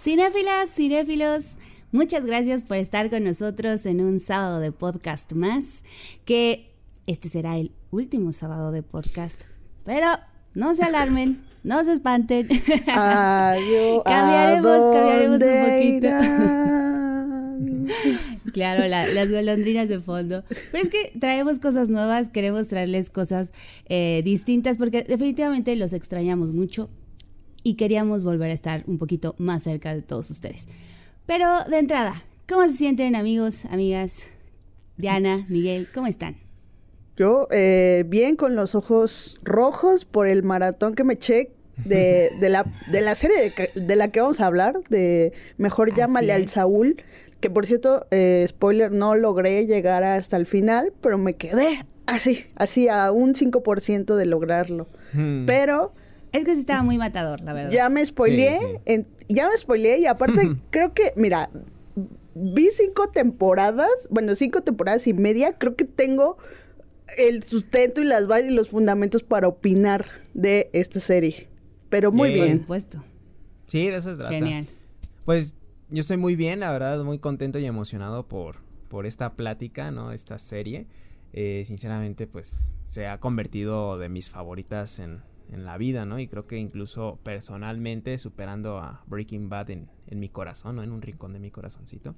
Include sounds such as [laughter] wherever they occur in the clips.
Cinéfilas, cinéfilos, muchas gracias por estar con nosotros en un sábado de podcast más, que este será el último sábado de podcast, pero no se alarmen, no se espanten. Adiós. [laughs] cambiaremos, cambiaremos un poquito. [laughs] claro, las golondrinas de fondo. Pero es que traemos cosas nuevas, queremos traerles cosas eh, distintas porque definitivamente los extrañamos mucho y queríamos volver a estar un poquito más cerca de todos ustedes. Pero de entrada, ¿cómo se sienten amigos, amigas? Diana, Miguel, ¿cómo están? Yo, eh, bien, con los ojos rojos por el maratón que me eché de, la, de la serie de, la que vamos a hablar, de Mejor llámale al Saúl, que por cierto, eh, spoiler, no logré llegar hasta el final, pero me quedé así, así a un 5% de lograrlo. Hmm. Pero es que sí estaba muy matador, la verdad. Ya me spoileé, ya me spoileé y aparte [laughs] creo que, mira, vi cinco temporadas, bueno, cinco temporadas y media, creo que tengo el sustento y las bases y los fundamentos para opinar de esta serie. Pero muy bien. Por supuesto. Sí, de eso se trata. Genial. Pues yo estoy muy bien, la verdad, muy contento y emocionado por, por esta plática, ¿no? Esta serie. Eh, sinceramente, pues se ha convertido de mis favoritas en, en la vida, ¿no? Y creo que incluso personalmente superando a Breaking Bad en, mi corazón, ¿no? En un rincón de mi corazoncito.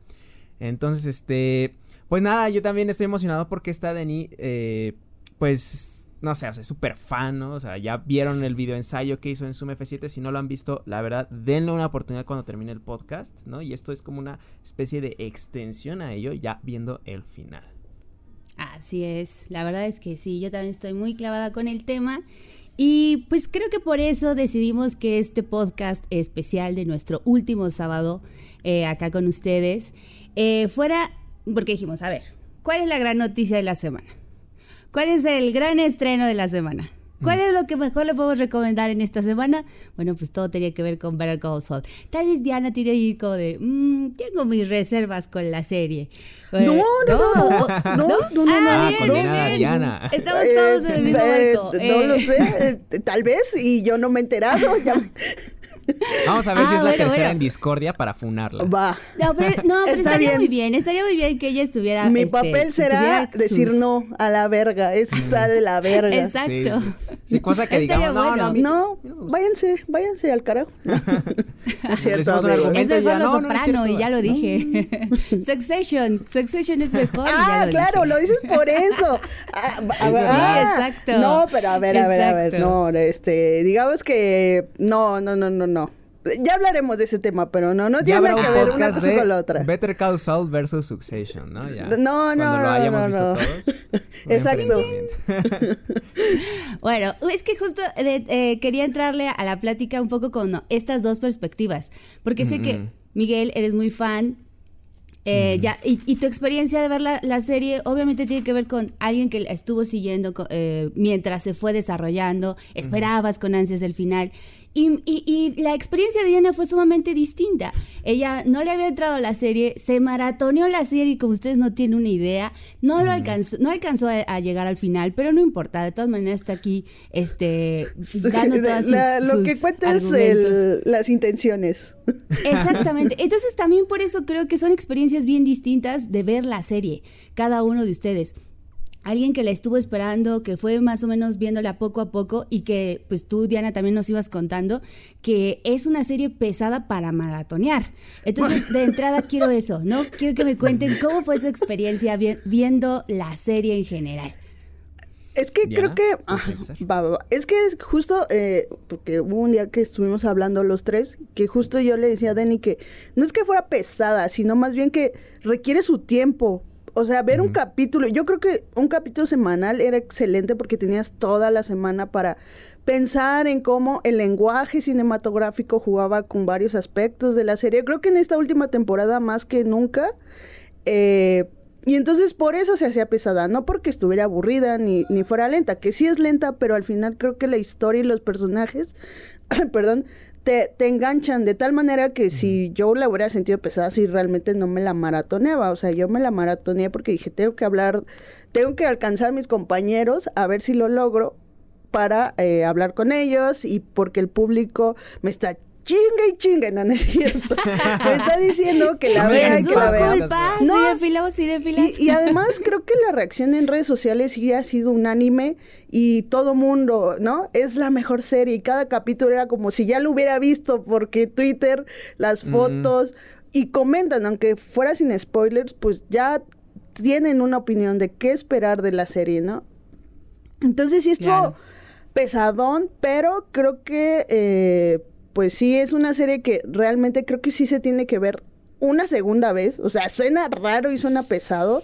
Entonces, este, pues nada, yo también estoy emocionado porque esta Denny, eh, pues, no sé, o sea, súper fan, ¿no? O sea, ya vieron el video ensayo que hizo en Zoom F7, si no lo han visto, la verdad, denle una oportunidad cuando termine el podcast, ¿no? Y esto es como una especie de extensión a ello, ya viendo el final. Así es, la verdad es que sí, yo también estoy muy clavada con el tema y pues creo que por eso decidimos que este podcast especial de nuestro último sábado eh, acá con ustedes eh, fuera, porque dijimos, a ver, ¿cuál es la gran noticia de la semana? ¿Cuál es el gran estreno de la semana? ¿Cuál es lo que mejor le podemos recomendar en esta semana? Bueno, pues todo tenía que ver con Better Call Saul. Tal vez Diana tiene ahí como de, mmm, tengo mis reservas con la serie. no, no, no, no, no, no, ah, bien, bien, bien. Estamos todos en el mismo eh, barco. No lo sé, tal vez, y yo no me he enterado. Ya... Vamos a ver si es ah, la tercera en discordia para funarla. Va. No, pero, no, pero estaría muy bien. Estaría muy bien que ella estuviera. Mi este, papel será decir no a la verga. Eso está de la verga. Exacto. Sí, cosa que digamos, no, no, no, váyanse, váyanse al carajo. [laughs] es cierto. Es mejor Lo Soprano y ya lo dije. [laughs] Succession. Succession es mejor. Ah, claro, lo dices por eso. [laughs] Ah, sí, exacto. No, pero a ver, a ver, a ver. No, este, digamos que no, no, no, no, no. Ya hablaremos de ese tema, pero no, no tiene que ver una cosa con la otra. Better Call Saul versus Succession, ¿no? Ya, no, no, lo hayamos no, visto todos. [laughs] Exacto. [laughs] [laughs] bueno, es que justo eh, quería entrarle a la plática un poco con estas dos perspectivas, porque sé que Miguel eres muy fan eh, ya, y, tu experiencia de ver la, serie obviamente tiene que ver con alguien que la estuvo siguiendo eh, mientras se fue desarrollando, esperabas con ansias el final. Y, y, la experiencia de Diana fue sumamente distinta. Ella no le había entrado a la serie, se maratoneó la serie, como ustedes no tienen una idea, no lo alcanzó, no alcanzó a, llegar al final, pero no importa, de todas maneras está aquí este, [laughs] dando todas sus, Lo que cuenta es las intenciones. [laughs] Exactamente. Entonces también por eso creo que son experiencias bien distintas de ver la serie, cada uno de ustedes alguien que la estuvo esperando, que fue más o menos viéndola poco a poco y que pues tú, Diana, también nos ibas contando que es una serie pesada para maratonear. Entonces, de entrada [laughs] quiero eso, ¿no? Quiero que me cuenten cómo fue su experiencia viendo la serie en general. Es que creo que... es que justo, eh, porque hubo un día que estuvimos hablando los tres, que justo yo le decía a Denny que no es que fuera pesada, sino más bien que requiere su tiempo o sea, ver un capítulo, yo creo que un capítulo semanal era excelente porque tenías toda la semana para pensar en cómo el lenguaje cinematográfico jugaba con varios aspectos de la serie. Creo que en esta última temporada más que nunca. Eh, y entonces por eso se hacía pesada, no porque estuviera aburrida ni, ni fuera lenta, que sí es lenta, pero al final creo que la historia y los personajes, [clears throat] perdón, te, enganchan de tal manera que si yo la hubiera sentido pesada, si realmente no me la maratoneaba. O sea, yo me la maratoneé porque dije, tengo que hablar, tengo que alcanzar a mis compañeros a ver si lo logro para eh, hablar con ellos y porque el público me está chinga y chinga, no, no es cierto. [laughs] Me está diciendo que la vea y que la vea. culpa, no, y, y además creo que la reacción en redes sociales sí ha sido unánime y todo mundo, ¿no? Es la mejor serie y cada capítulo era como si ya lo hubiera visto porque Twitter, las fotos y comentan, aunque fuera sin spoilers, pues ya tienen una opinión de qué esperar de la serie, ¿no? Entonces sí estuvo pesadón, pero creo que eh, pues sí es una serie que realmente creo que sí se tiene que ver una segunda vez. O sea, suena raro y suena pesado.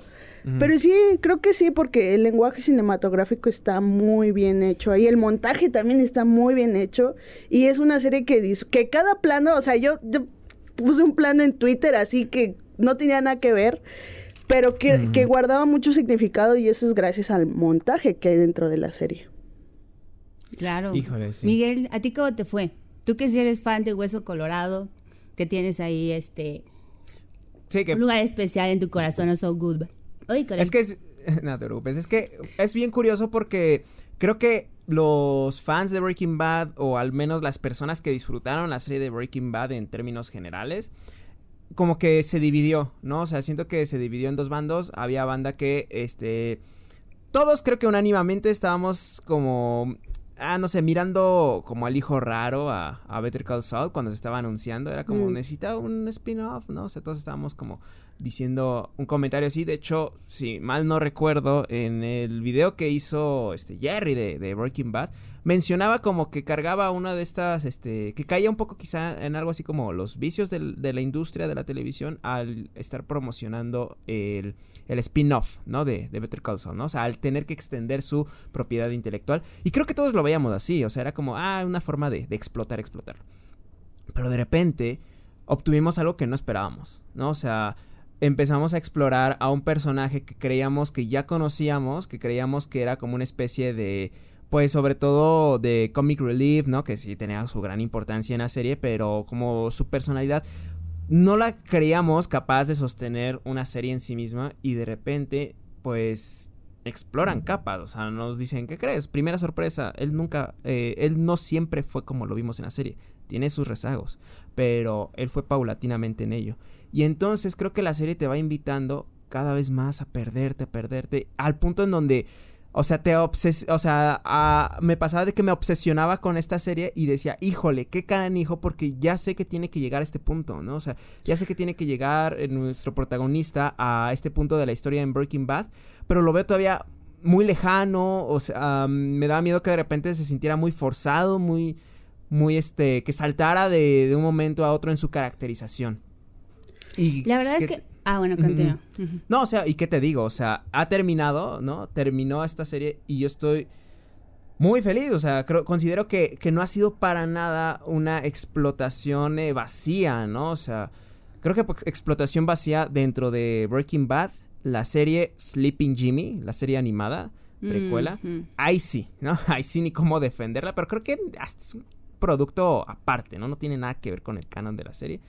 Pero sí, creo que sí, porque el lenguaje cinematográfico está muy bien hecho. Ahí el montaje también está muy bien hecho. Y es una serie que, que cada plano, o sea, yo, yo puse un plano en Twitter así que no tenía nada que ver, pero que, que guardaba mucho significado y eso es gracias al montaje que hay dentro de la serie. Claro. Híjole, sí. Miguel, ¿a ti cómo te fue? Tú que si eres fan de Hueso Colorado, que tienes ahí este un lugar especial en tu corazón, o so good. es que es, [laughs] no te preocupes, es que es bien curioso porque creo que los fans de Breaking Bad, o al menos las personas que disfrutaron la serie de Breaking Bad en términos generales, como que se dividió, ¿no? O sea, siento que se dividió en dos bandos. Había banda que, este, todos creo que unánimamente estábamos como ah, no sé, mirando como al hijo raro a, a Better Call Saul cuando se estaba anunciando, era como, mm. necesita un spin-off, ¿no? O sea, todos estábamos como diciendo un comentario así. De hecho, si mal no recuerdo, en el video que hizo este Jerry de, de Breaking Bad, mencionaba como que cargaba una de estas, este, que caía un poco quizá en algo así como los vicios de la industria de la televisión al estar promocionando el el spin-off, ¿no? De, de, Better Call ¿no? O sea, al tener que extender su propiedad intelectual. Y creo que todos lo veíamos así, o sea, era como, ah, una forma de, de explotar, explotar. Pero de repente obtuvimos algo que no esperábamos, ¿no? O sea, empezamos a explorar a un personaje que creíamos que ya conocíamos, que creíamos que era como una especie de pues sobre todo de comic relief, ¿no? Que sí tenía su gran importancia en la serie, pero como su personalidad no la creíamos capaz de sostener una serie en sí misma y de repente, pues, exploran capas, o sea, nos dicen, ¿qué crees? Primera sorpresa, él nunca, eh, él no siempre fue como lo vimos en la serie, tiene sus rezagos, pero él fue paulatinamente en ello. Y entonces creo que la serie te va invitando cada vez más a perderte, a perderte, al punto en donde o sea, te obses o sea, me pasaba de que me obsesionaba con esta serie y decía, híjole, qué hijo, porque ya sé que tiene que llegar a este punto, ¿no? O sea, ya sé que tiene que llegar eh, nuestro protagonista a este punto de la historia en Breaking Bad, pero lo veo todavía muy lejano, o sea, me da miedo que de repente se sintiera muy forzado, muy, muy este, que saltara de, un momento a otro en su caracterización. Y la verdad es que Ah, bueno, continúa. No, o sea, ¿y qué te digo? O sea, ha terminado, ¿no? Terminó esta serie y yo estoy muy feliz. O sea, creo, considero que, que no ha sido para nada una explotación eh, vacía, ¿no? O sea, creo que explotación vacía dentro de Breaking Bad, la serie Sleeping Jimmy, la serie animada, precuela. Ahí sí, ¿no? [laughs] Ahí sí ni cómo defenderla, pero creo que es un producto aparte, ¿no? No tiene nada que ver con el canon de la serie.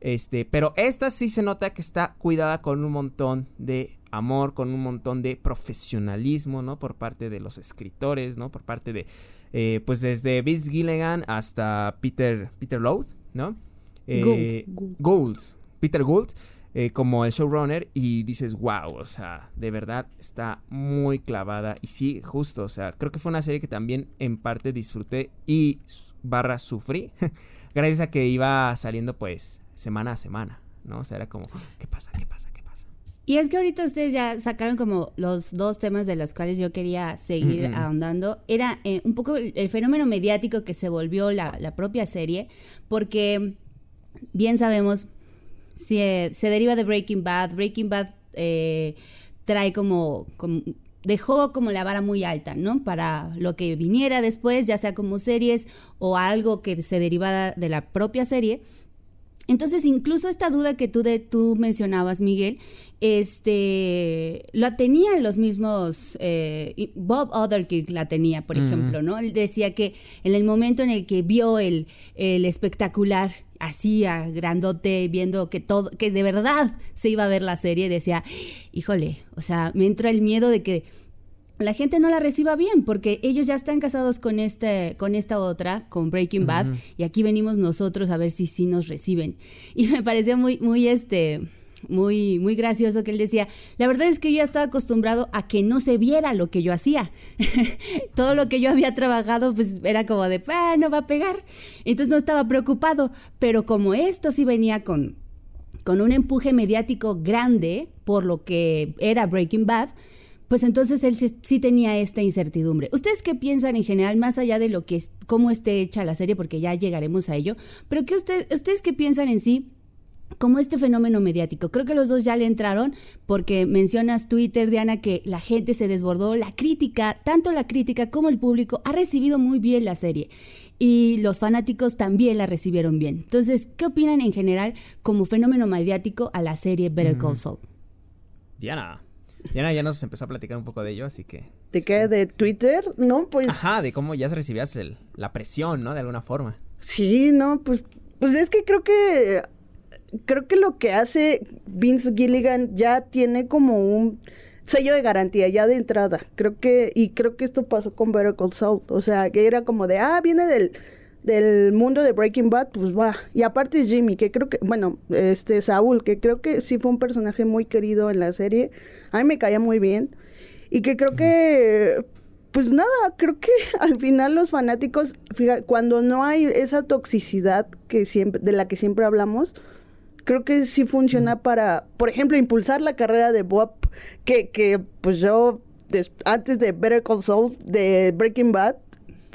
Este, pero esta sí se nota que está cuidada con un montón de amor, con un montón de profesionalismo, ¿no? Por parte de los escritores, ¿no? Por parte de, eh, pues desde Vince Gilligan hasta Peter, Peter Lowe, ¿no? Eh, Gould. Peter Gould, eh, como el showrunner, y dices, wow, o sea, de verdad está muy clavada. Y sí, justo, o sea, creo que fue una serie que también en parte disfruté y barra sufrí, [laughs] gracias a que iba saliendo, pues, semana a semana, ¿no? O sea, era como, ¿qué pasa? ¿Qué pasa? ¿Qué pasa? Y es que ahorita ustedes ya sacaron como los dos temas de los cuales yo quería seguir ahondando. Era eh, un poco el, fenómeno mediático que se volvió la, propia serie, porque bien sabemos, si, eh, se deriva de Breaking Bad. Breaking Bad eh, trae como, como dejó como la vara muy alta, ¿no? Para lo que viniera después, ya sea como series o algo que se derivara de la propia serie. Entonces, incluso esta duda que tú, de, tú mencionabas, Miguel, este, la tenían los mismos, eh, Bob Otherkirk la tenía, por ejemplo, ¿no? Él decía que en el momento en el que vio el, el espectacular, así a grandote, viendo que todo, que de verdad se iba a ver la serie, decía, híjole, o sea, me entra el miedo de que la gente no la reciba bien porque ellos ya están casados con este con esta otra con Breaking Bad y aquí venimos nosotros a ver si sí nos reciben. Y me pareció muy muy este muy muy gracioso que él decía la verdad es que yo ya estaba acostumbrado a que no se viera lo que yo hacía. [laughs] Todo lo que yo había trabajado pues era como de ah, no va a pegar entonces no estaba preocupado pero como esto sí venía con con un empuje mediático grande por lo que era Breaking Bad pues entonces él sí, tenía esta incertidumbre. ¿Ustedes qué piensan en general, más allá de lo que es, cómo esté hecha la serie, porque ya llegaremos a ello, pero qué usted, ustedes qué piensan en sí como este fenómeno mediático. Creo que los dos ya le entraron porque mencionas Twitter, Diana, que la gente se desbordó, la crítica, tanto la crítica como el público ha recibido muy bien la serie y los fanáticos también la recibieron bien. Entonces, ¿qué opinan en general como fenómeno mediático a la serie Better Call Saul? Diana. Diana ya nos empezó a platicar un poco de ello, así que... ¿De qué? ¿De Twitter? No, pues... Ajá, de cómo ya recibías la presión, ¿no? De alguna forma. Sí, no, pues, pues es que creo que... Creo que lo que hace Vince Gilligan ya tiene como un sello de garantía ya de entrada. Creo que, y creo que esto pasó con Better Call Saul. O sea, que era como de, ah, viene del del mundo de Breaking Bad, pues va. Y aparte Jimmy, que creo que, bueno, este Saúl, que creo que sí fue un personaje muy querido en la serie. A mí me caía muy bien. Y que creo que, pues nada, creo que [laughs] al final los fanáticos, fíjate, cuando no hay esa toxicidad que siempre, de la que siempre hablamos, creo que sí funciona para, por ejemplo, impulsar la carrera de Bob, que, que pues yo, antes de Better Call Saul, de Breaking Bad,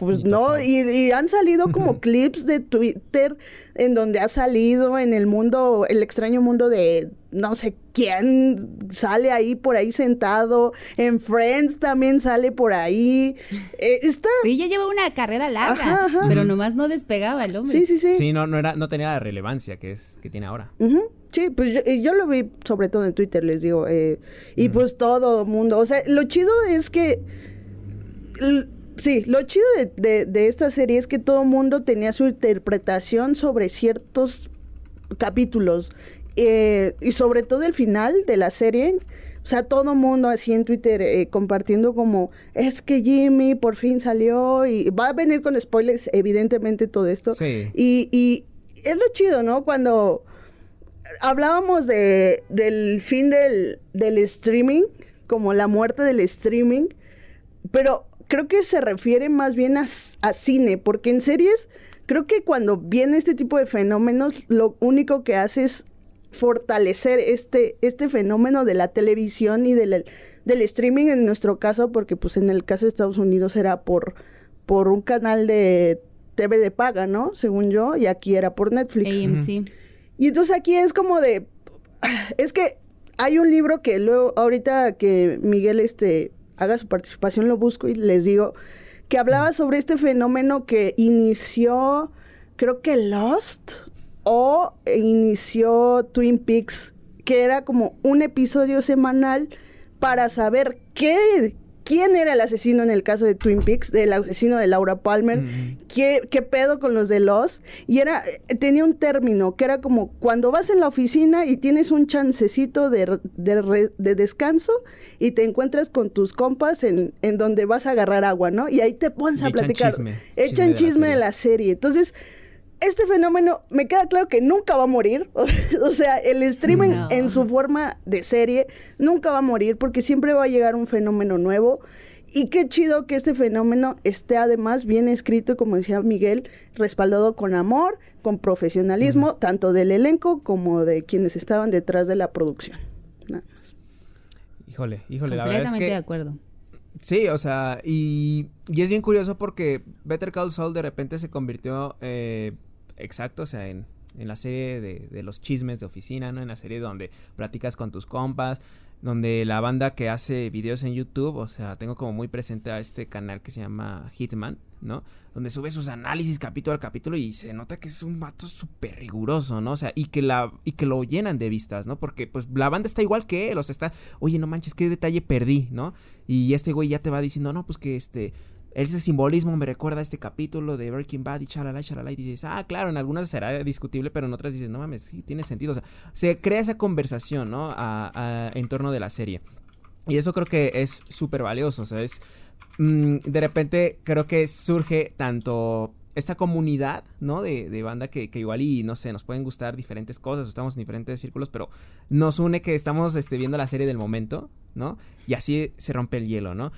pues no, y, han salido como clips de Twitter en donde ha salido en el mundo, el extraño mundo de no sé quién sale ahí por ahí sentado. En Friends también sale por ahí. Eh, está... Sí, ya lleva una carrera larga, pero nomás no despegaba el hombre. Sí, sí, sí. Sí, no, no, era, no tenía la relevancia que, es, que tiene ahora. Sí, pues yo, lo vi sobre todo en Twitter, les digo. Eh, y pues todo el mundo. O sea, lo chido es que Sí, lo chido de, de, esta serie es que todo el mundo tenía su interpretación sobre ciertos capítulos. Eh, y sobre todo el final de la serie. O sea, todo el mundo así en Twitter eh, compartiendo como, es que Jimmy por fin salió y va a venir con spoilers, evidentemente, todo esto. Sí. Y, y es lo chido, ¿no? Cuando hablábamos de, del fin del, del streaming, como la muerte del streaming, pero creo que se refiere más bien a, cine, porque en series creo que cuando viene este tipo de fenómenos, lo único que hace es fortalecer este, este fenómeno de la televisión y del, del streaming en nuestro caso, porque pues en el caso de Estados Unidos era por, por un canal de TV de paga, ¿no? Según yo, y aquí era por Netflix. AMC. Y entonces aquí es como de, es que hay un libro que luego, ahorita que Miguel este haga su participación, lo busco y les digo, que hablaba sobre este fenómeno que inició, creo que Lost o inició Twin Peaks, que era como un episodio semanal para saber qué, quién era el asesino en el caso de Twin Peaks, del asesino de Laura Palmer, ¿Qué, pedo con los de los. Y era, eh, tenía un término que era como cuando vas en la oficina y tienes un chancecito de, de, descanso y te encuentras con tus compas en, en, donde vas a agarrar agua, ¿no? Y ahí te pones a platicar. echan chisme, de, la serie. Entonces, este fenómeno me queda claro que nunca va a morir. [laughs] o sea, el streaming en su forma de serie nunca va a morir porque siempre va a llegar un fenómeno nuevo. Y qué chido que este fenómeno esté además bien escrito, como decía Miguel, respaldado con amor, con profesionalismo, tanto del elenco como de quienes estaban detrás de la producción. Nada más. Híjole, híjole, la verdad es que... de acuerdo. Sí, o sea, y, y, es bien curioso porque Better Call Saul de repente se convirtió eh, exacto, o sea, en, en la serie de, de, los chismes de oficina, ¿no? En la serie donde platicas con tus compas, donde la banda que hace videos en YouTube, o sea, tengo como muy presente a este canal que se llama Hitman, ¿no? Donde sube sus análisis capítulo a capítulo y se nota que es un vato súper riguroso, ¿no? O sea, y que la y que lo llenan de vistas, ¿no? Porque pues la banda está igual que él, o sea, está, oye, no manches, qué detalle perdí, ¿no? Y este güey ya te va diciendo, no, pues que este ese simbolismo me recuerda a este capítulo de Breaking Bad y chalala, chalala, y dices, ah, claro, en algunas será discutible, pero en otras dices, no mames, sí, tiene sentido. O sea, se crea esa conversación, ¿no? A, en torno de la serie. Y eso creo que es súper valioso, o sea, es... Mm, de repente creo que surge tanto esta comunidad, ¿no? De, banda que, que, igual y, no sé, nos pueden gustar diferentes cosas, estamos en diferentes círculos, pero nos une que estamos este, viendo la serie del momento, ¿no? Y así se rompe el hielo, ¿no?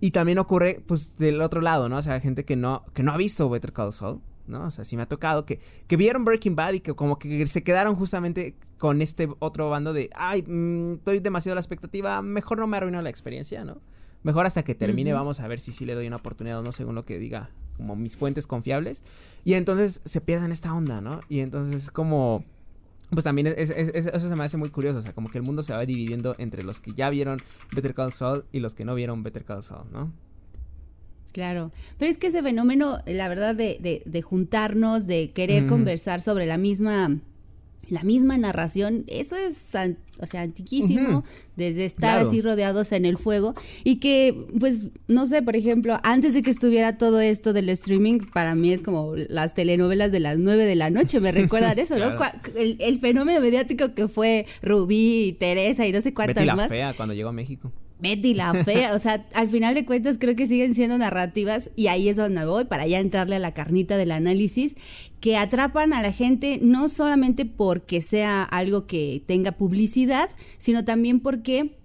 Y también ocurre, pues, del otro lado, ¿no? O sea, gente que no, que no ha visto Better Call Saul, ¿no? O sea, sí me ha tocado que, que vieron Breaking Bad y que como que se quedaron justamente con este otro bando de, ay, mm, estoy demasiado a la expectativa, mejor no me arruino la experiencia, ¿no? Mejor hasta que termine, vamos a ver si sí le doy una oportunidad o no, según lo que diga como mis fuentes confiables. Y entonces se pierden esta onda, ¿no? Y entonces como... Pues también es, eso se me hace muy curioso, o sea, como que el mundo se va dividiendo entre los que ya vieron Better Call Saul y los que no vieron Better Call Saul, ¿no? Claro, pero es que ese fenómeno, la verdad, de, de, de juntarnos, de querer conversar sobre la misma la misma narración, eso es, o sea, antiquísimo, desde estar así rodeados en el fuego y que, pues, no sé, por ejemplo, antes de que estuviera todo esto del streaming, para mí es como las telenovelas de las nueve de la noche, me recuerdan eso, ¿no? [laughs] El, fenómeno mediático que fue Rubí y Teresa y no sé cuántas Betty la Fea cuando llegó a México. Betty la [laughs] fea, o sea, al final de cuentas creo que siguen siendo narrativas y ahí es donde voy para ya entrarle a la carnita del análisis que atrapan a la gente no solamente porque sea algo que tenga publicidad, sino también porque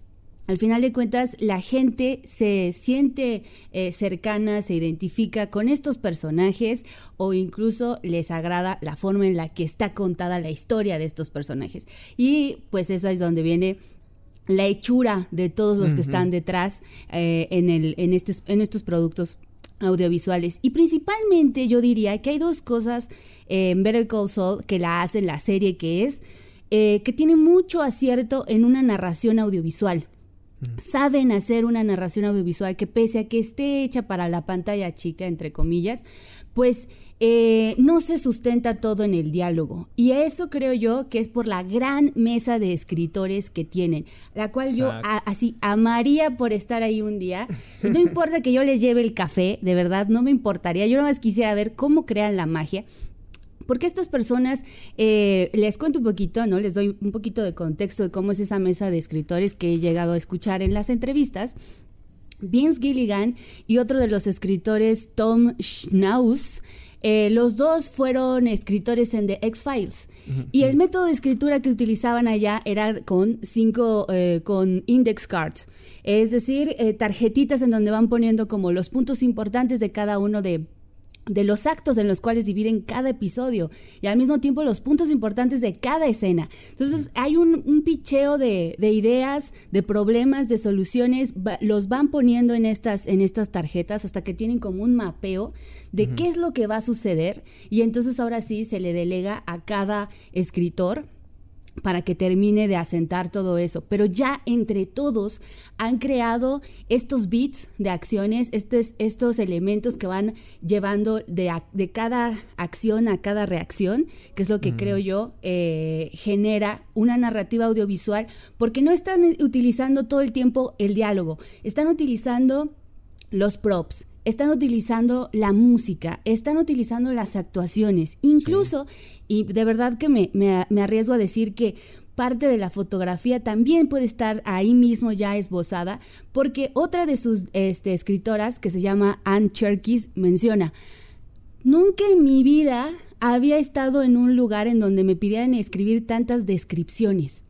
al final de cuentas la gente se siente eh, cercana, se identifica con estos personajes o incluso les agrada la forma en la que está contada la historia de estos personajes. Y pues esa es donde viene la hechura de todos los que están detrás eh, en, el, en, en estos productos audiovisuales. Y principalmente yo diría que hay dos cosas en Better Call Saul que la hacen la serie que es eh, que tiene mucho acierto en una narración audiovisual. Saben hacer una narración audiovisual que pese a que esté hecha para la pantalla chica, entre comillas, pues eh, no se sustenta todo en el diálogo. Y eso creo yo que es por la gran mesa de escritores que tienen, la cual yo así amaría por estar ahí un día. No importa que yo les lleve el café, de verdad, no me importaría. Yo nada más quisiera ver cómo crean la magia. Porque estas personas, eh, les cuento un poquito, ¿no? Les doy un poquito de contexto de cómo es esa mesa de escritores que he llegado a escuchar en las entrevistas. Vince Gilligan y otro de los escritores, Tom Schnauz, eh, los dos fueron escritores en The X-Files. Y el método de escritura que utilizaban allá era con cinco, eh, con index cards. Es decir, eh, tarjetitas en donde van poniendo como los puntos importantes de cada uno de de los actos en los cuales dividen cada episodio y al mismo tiempo los puntos importantes de cada escena. Entonces hay un, picheo de, ideas, de problemas, de soluciones, los van poniendo en estas, en estas tarjetas hasta que tienen como un mapeo de qué es lo que va a suceder y entonces ahora sí se le delega a cada escritor para que termine de asentar todo eso. Pero ya entre todos han creado estos bits de acciones, estos, estos elementos que van llevando de, de, cada acción a cada reacción, que es lo que creo yo eh, genera una narrativa audiovisual, porque no están utilizando todo el tiempo el diálogo, están utilizando los props, están utilizando la música, están utilizando las actuaciones, incluso, y de verdad que me, me, arriesgo a decir que parte de la fotografía también puede estar ahí mismo ya esbozada, porque otra de sus este, escritoras, que se llama Anne Cherkis, menciona, nunca en mi vida había estado en un lugar en donde me pidieran escribir tantas descripciones.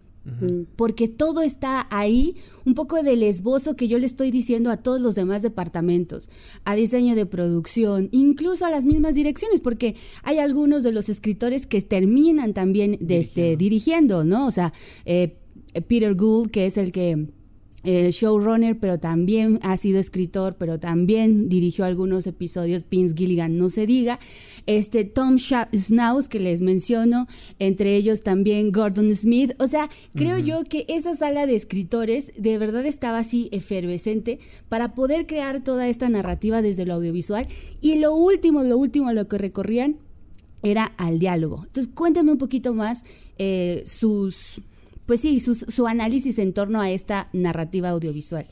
Porque todo está ahí, un poco del esbozo que yo le estoy diciendo a todos los demás departamentos, a diseño de producción, incluso a las mismas direcciones, porque hay algunos de los escritores que terminan también de este, dirigiendo, ¿no? O sea, eh, Peter Gould, que es el que eh, showrunner, pero también ha sido escritor, pero también dirigió algunos episodios, Vince Gilligan, no se diga. Este Tom Schnauz, que les menciono, entre ellos también Gordon Smith. O sea, creo yo que esa sala de escritores de verdad estaba así efervescente para poder crear toda esta narrativa desde lo audiovisual. Y lo último, lo último a lo que recorrían era al diálogo. Entonces, cuéntame un poquito más eh, sus pues sí, su, análisis en torno a esta narrativa audiovisual.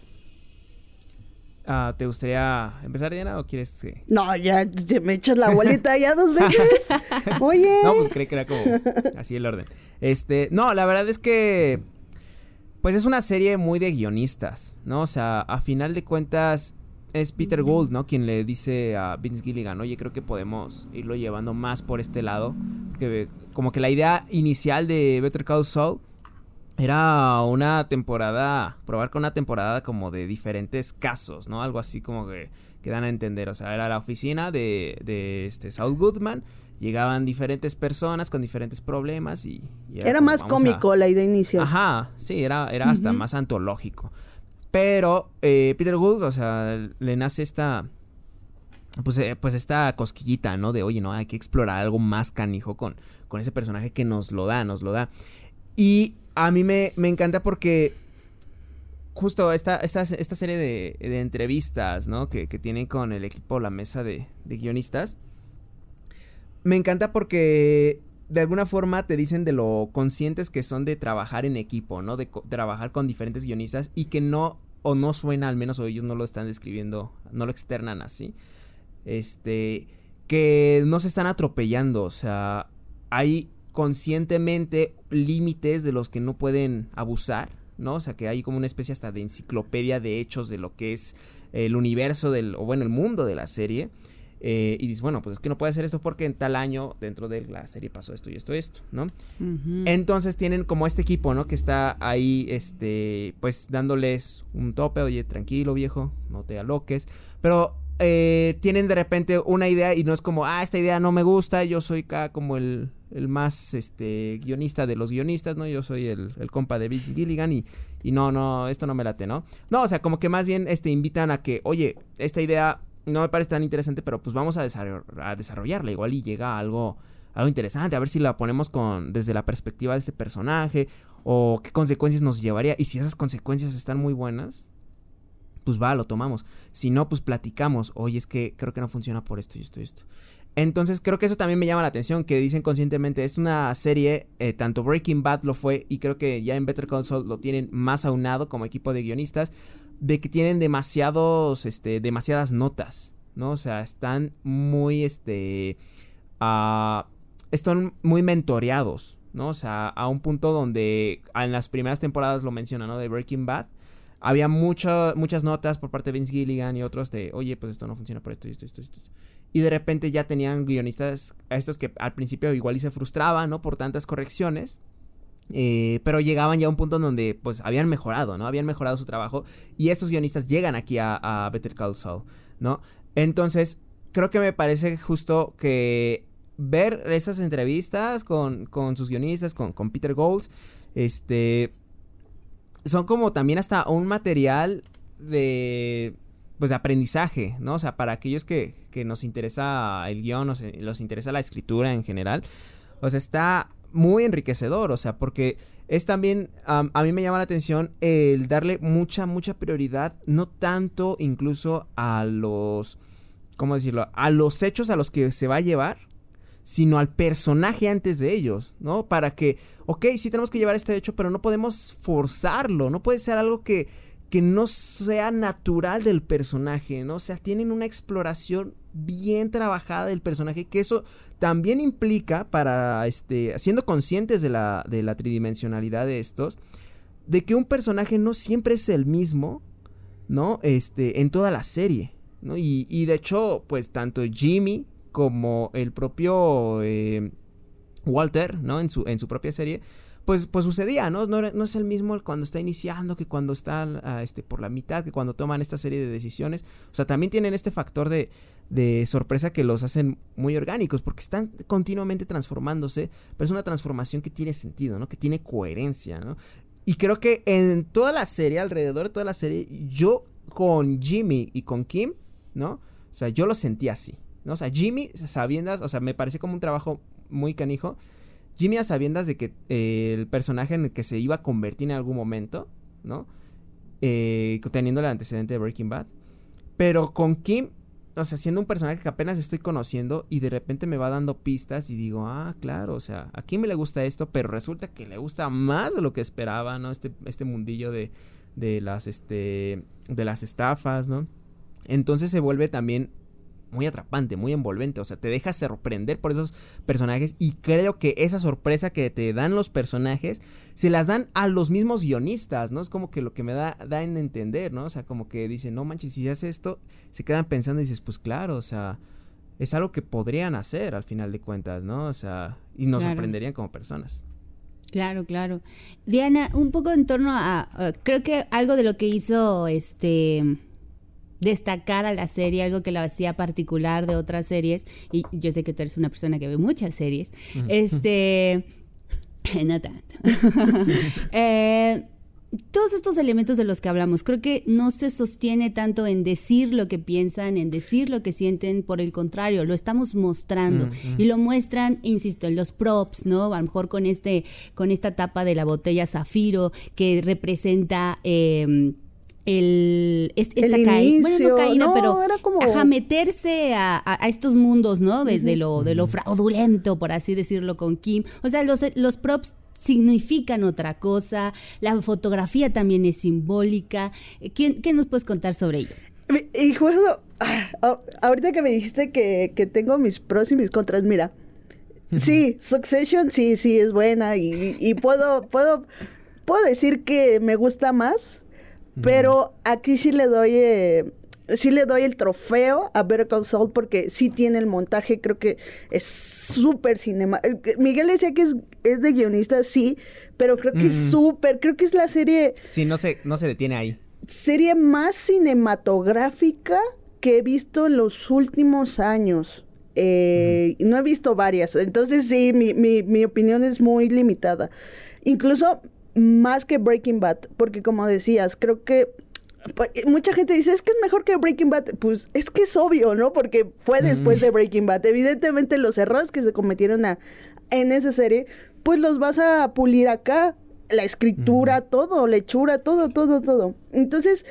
Ah, ¿Te gustaría empezar, Diana, o quieres que...? No, ya me echas la bolita ya dos veces. [laughs] Oye. No, pues creí que era como así el orden. Este, no, la verdad es que pues es una serie muy de guionistas, ¿no? O sea, a final de cuentas es Peter Gould, ¿no? Quien le dice a Vince Gilligan, oye, creo que podemos irlo llevando más por este lado. Que como que la idea inicial de Better Call Saul era una temporada, probar con una temporada como de diferentes casos, ¿no? Algo así como que, que dan a entender. O sea, era la oficina de, de este Saul Goodman llegaban diferentes personas con diferentes problemas y... era, más cómico la idea inicial. Ajá, sí, era, era hasta más antológico. Pero eh, Peter Gould, o sea, le nace esta... Pues, eh, pues esta cosquillita, ¿no? De, oye, no, hay que explorar algo más canijo con, con ese personaje que nos lo da, nos lo da. Y a mí me, me encanta porque justo esta, esta, esta serie de, de entrevistas, ¿no? Que, que tienen con el equipo, la mesa de, de guionistas me encanta porque de alguna forma te dicen de lo conscientes que son de trabajar en equipo, ¿no? De trabajar con diferentes guionistas y que no, o no suena, al menos o ellos no lo están describiendo, no lo externan así. Este, que no se están atropellando, o sea, hay conscientemente límites de los que no pueden abusar, ¿no? O sea, que hay como una especie hasta de enciclopedia de hechos de lo que es el universo del, o bueno, el mundo de la serie. Eh, y dices, bueno, pues es que no puede hacer esto porque en tal año dentro de la serie pasó esto y esto y esto, ¿no? Entonces tienen como este equipo, ¿no? Que está ahí, este, pues dándoles un tope, oye, tranquilo viejo, no te aloques, pero eh, tienen de repente una idea y no es como, ah, esta idea no me gusta, yo soy acá como el, el más, este, guionista de los guionistas, ¿no? Yo soy el, el compa de Vince Gilligan y, y no, no, esto no me late, ¿no? No, o sea, como que más bien, este, invitan a que, oye, esta idea no me parece tan interesante, pero pues vamos a, a desarrollarla. Igual y llega algo, algo interesante. A ver si la ponemos con, desde la perspectiva de este personaje. O qué consecuencias nos llevaría. Y si esas consecuencias están muy buenas, pues va, lo tomamos. Si no, pues platicamos. Oye, es que creo que no funciona por esto y esto y esto. Entonces creo que eso también me llama la atención, que dicen conscientemente, es una serie, eh, tanto Breaking Bad lo fue y creo que ya en Better Call Saul lo tienen más aunado como equipo de guionistas, de que tienen demasiados, este, demasiadas notas, ¿no? O sea, están muy, este, uh, están muy mentoreados, ¿no? O sea, a un punto donde en las primeras temporadas lo menciona, ¿no? De Breaking Bad. Había muchas notas por parte de Vince Gilligan y otros de, oye, pues esto no funciona por esto y esto, esto, esto. Y de repente ya tenían guionistas a estos que al principio igual y se frustraban, ¿no? Por tantas correcciones. Eh, pero llegaban ya a un punto donde pues habían mejorado, ¿no? Habían mejorado su trabajo y estos guionistas llegan aquí a, Better Call Saul, ¿no? Entonces, creo que me parece justo que ver esas entrevistas con, con sus guionistas, con, con Peter Golds, este, son como también hasta un material de pues de aprendizaje, ¿no? O sea, para aquellos que, que nos interesa el guion, nos, nos interesa la escritura en general, o sea, está muy enriquecedor, o sea, porque es también, a mí me llama la atención el darle mucha, mucha prioridad, no tanto incluso a los, ¿cómo decirlo? A los hechos a los que se va a llevar, sino al personaje antes de ellos, ¿no? Para que, ok, sí tenemos que llevar este hecho, pero no podemos forzarlo, no puede ser algo que, que no sea natural del personaje, ¿no? O sea, tienen una exploración bien trabajada del personaje, que eso también implica para, este, siendo conscientes de la, de la tridimensionalidad de estos, de que un personaje no siempre es el mismo, ¿no? Este, en toda la serie, ¿no? Y, y de hecho, pues tanto Jimmy como el propio eh, Walter, ¿no? En su, en su propia serie, pues, pues sucedía, ¿no? ¿no? Es el mismo cuando está iniciando que cuando está ah, este, por la mitad, que cuando toman esta serie de decisiones. O sea, también tienen este factor de, de sorpresa que los hacen muy orgánicos, porque están continuamente transformándose, pero es una transformación que tiene sentido, ¿no? Que tiene coherencia, ¿no? Y creo que en toda la serie, alrededor de toda la serie, yo con Jimmy y con Kim, ¿no? O sea, yo lo sentí así, ¿no? O sea, Jimmy, sabiendas, o sea, me parece como un trabajo muy canijo. Jimmy a sabiendas de que eh, el personaje en el que se iba a convertir en algún momento, ¿no? Eh, teniendo el antecedente de Breaking Bad. Pero con Kim o sea, siendo un personaje que apenas estoy conociendo y de repente me va dando pistas y digo, ah, claro, o sea, aquí me le gusta esto, pero resulta que le gusta más de lo que esperaba, ¿no? Este, este mundillo de, de las, este, de las estafas, ¿no? Entonces se vuelve también muy atrapante, muy envolvente, o sea, te deja sorprender por esos personajes y creo que esa sorpresa que te dan los personajes se las dan a los mismos guionistas, ¿no? Es como que lo que me da, da en entender, ¿no? O sea, como que dicen, no manches, si hace esto, se quedan pensando y dices, pues claro, o sea, es algo que podrían hacer al final de cuentas, ¿no? O sea, y nos sorprenderían como personas. Claro, claro. Diana, un poco en torno a, creo que algo de lo que hizo este destacar a la serie, algo que la hacía particular de otras series, y yo sé que tú eres una persona que ve muchas series, este, [laughs] no tanto. [laughs] eh, todos estos elementos de los que hablamos, creo que no se sostiene tanto en decir lo que piensan, en decir lo que sienten, por el contrario, lo estamos mostrando y lo muestran, insisto, en los props, ¿no? A lo mejor con este, con esta tapa de la botella zafiro que representa eh, el, esta caída, bueno, no caída, pero como... meterse a, estos mundos, ¿no? De, lo, de lo fraudulento, por así decirlo, con Kim. O sea, los, los props significan otra cosa, la fotografía también es simbólica. ¿Qué, qué nos puedes contar sobre ello? Y juego, ah, ahorita que me dijiste que, que tengo mis pros y mis contras, mira, sí, Succession sí, sí es buena y, y puedo, puedo, puedo decir que me gusta más pero aquí sí le doy, eh, sí le doy el trofeo a Better Call Saul porque sí tiene el montaje, creo que es súper cinema. Eh, Miguel decía que es, es, de guionista, sí, pero creo que es súper, creo que es la serie... Sí, no se, no se detiene ahí. Serie más cinematográfica que he visto en los últimos años. Eh, no he visto varias, entonces sí, mi, mi, mi opinión es muy limitada. Incluso más que Breaking Bad, porque como decías, creo que pues, mucha gente dice, es que es mejor que Breaking Bad. Pues es que es obvio, ¿no? Porque fue después de Breaking Bad. Evidentemente los errores que se cometieron en esa serie, pues los vas a pulir acá. La escritura, todo, lechura, todo, todo, todo. Entonces,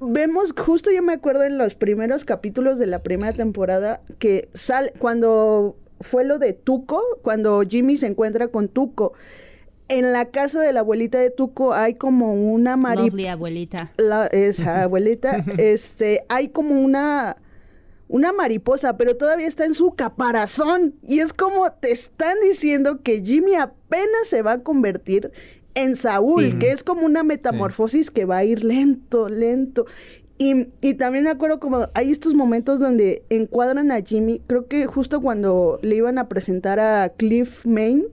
vemos, justo yo me acuerdo en los primeros capítulos de la primera temporada, que sale, cuando fue lo de Tuco, cuando Jimmy se encuentra con Tuco en la casa de la abuelita de Tuco hay como una mariposa. abuelita. esa [laughs] abuelita, este, hay como una una mariposa, pero todavía está en su caparazón. Y es como te están diciendo que Jimmy apenas se va a convertir en Saúl, que es como una metamorfosis que va a ir lento, lento. Y, y, también me acuerdo como hay estos momentos donde encuadran a Jimmy, creo que justo cuando le iban a presentar a Cliff Maine,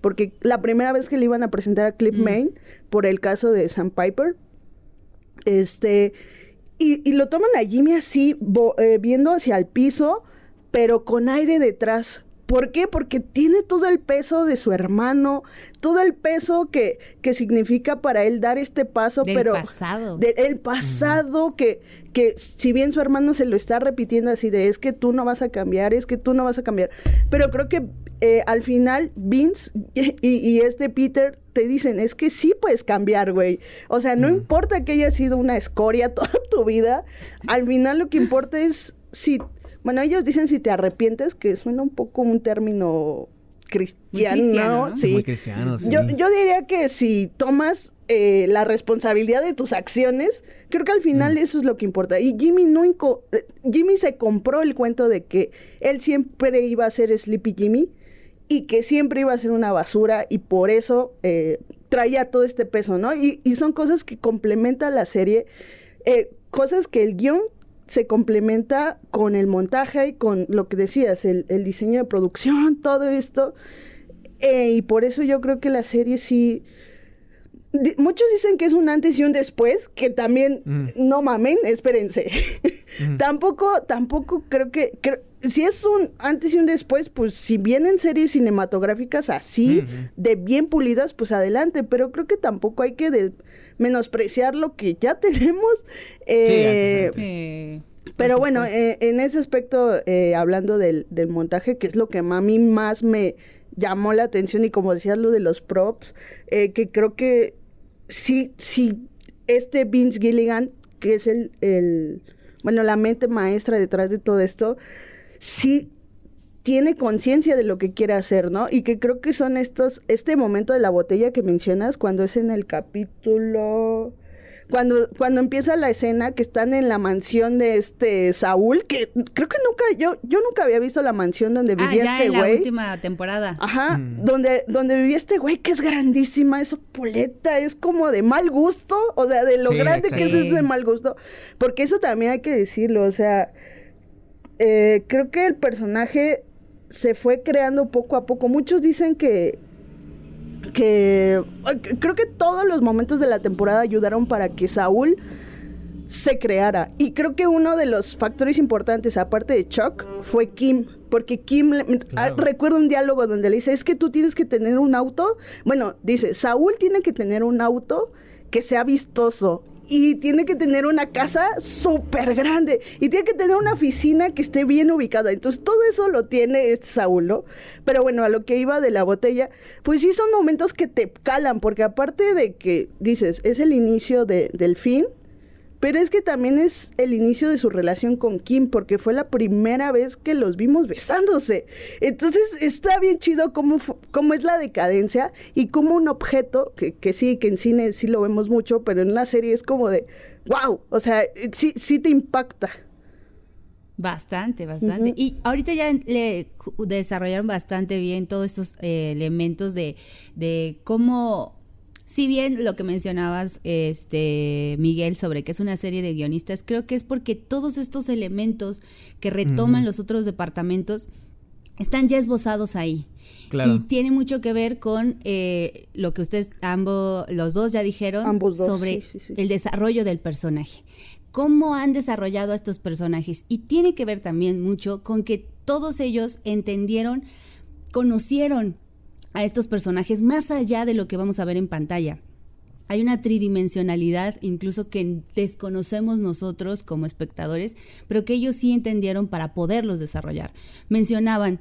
porque la primera vez que le iban a presentar a Cliff Main por el caso de Sam Piper, este, y, lo toman a Jimmy así, eh, viendo hacia el piso, pero con aire detrás. ¿Por qué? Porque tiene todo el peso de su hermano, todo el peso que, que significa para él dar este paso, Del pero pasado. Del pasado que, que si bien su hermano se lo está repitiendo así de es que tú no vas a cambiar, es que tú no vas a cambiar, pero creo que eh, al final Vince y, este Peter te dicen, es que sí puedes cambiar, güey. O sea, no importa que haya sido una escoria [laughs] toda tu vida, al final lo que importa es si, bueno, ellos dicen si te arrepientes, que suena un poco un término cristiano, Sí. Muy cristiano, sí. Yo, yo diría que si tomas eh, la responsabilidad de tus acciones, creo que al final mm. eso es lo que importa. Y Jimmy no eh, Jimmy se compró el cuento de que él siempre iba a ser Sleepy Jimmy y que siempre iba a ser una basura y por eso eh, traía todo este peso, ¿no? Y, son cosas que complementan la serie, eh, cosas que el guion se complementa con el montaje y con lo que decías, el, diseño de producción, [laughs] todo esto. Eh, y por eso yo creo que la serie sí... muchos dicen que es un antes y un después, que también, mm. no mamen, espérense. [laughs] Mm. tampoco, tampoco creo que si es un antes y un después, pues si vienen series cinematográficas así, de bien pulidas, pues adelante, pero creo que tampoco hay que menospreciar lo que ya [laughs] tenemos. Eh, pero bueno, eh, en ese aspecto, eh, hablando del, montaje, que es lo que a mí más me llamó la atención y como decías lo de los props, que creo que sí, sí, este Vince Gilligan, que es el, el, bueno, la mente maestra detrás de todo esto, sí tiene conciencia de lo que quiere hacer, ¿no? Y que creo que son estos, este momento de la botella que mencionas cuando es en el capítulo, cuando, cuando empieza la escena que están en la mansión de este Saúl, que creo que nunca, yo, yo nunca había visto la mansión donde ah, vivía este güey. la última temporada. Ajá, mm. donde, donde vivía este güey que es grandísima, es poleta, es como de mal gusto, o sea, de lo grande que es, es de mal gusto. Porque eso también hay que decirlo, o sea, eh, creo que el personaje se fue creando poco a poco. Muchos dicen que, que creo que todos los momentos de la temporada ayudaron para que Saúl se creara. Y creo que uno de los factores importantes, aparte de Chuck, fue Kim. Porque Kim, ah, recuerdo un diálogo donde le dice, es que tú tienes que tener un auto. Bueno, dice, Saúl tiene que tener un auto que sea vistoso y tiene que tener una casa súper grande y tiene que tener una oficina que esté bien ubicada. Entonces todo eso lo tiene este Saúl, ¿no? Pero bueno, a lo que iba de la botella, pues sí son momentos que te calan, porque aparte de que dices, es el inicio de, del fin, pero es que también es el inicio de su relación con Kim, porque fue la primera vez que los vimos besándose. Entonces está bien chido cómo, cómo es la decadencia y cómo un objeto, que, que, sí, que en cine sí lo vemos mucho, pero en la serie es como de, wow, o sea, sí, sí te impacta. Bastante, bastante. Y ahorita ya le desarrollaron bastante bien todos estos eh, elementos de, de cómo si bien lo que mencionabas, este, Miguel, sobre que es una serie de guionistas, creo que es porque todos estos elementos que retoman los otros departamentos están ya esbozados ahí. Y tiene mucho que ver con eh, lo que ustedes, ambos, los dos ya dijeron sobre el desarrollo del personaje. Cómo han desarrollado a estos personajes. Y tiene que ver también mucho con que todos ellos entendieron, conocieron a estos personajes más allá de lo que vamos a ver en pantalla. Hay una tridimensionalidad incluso que desconocemos nosotros como espectadores, pero que ellos sí entendieron para poderlos desarrollar. Mencionaban,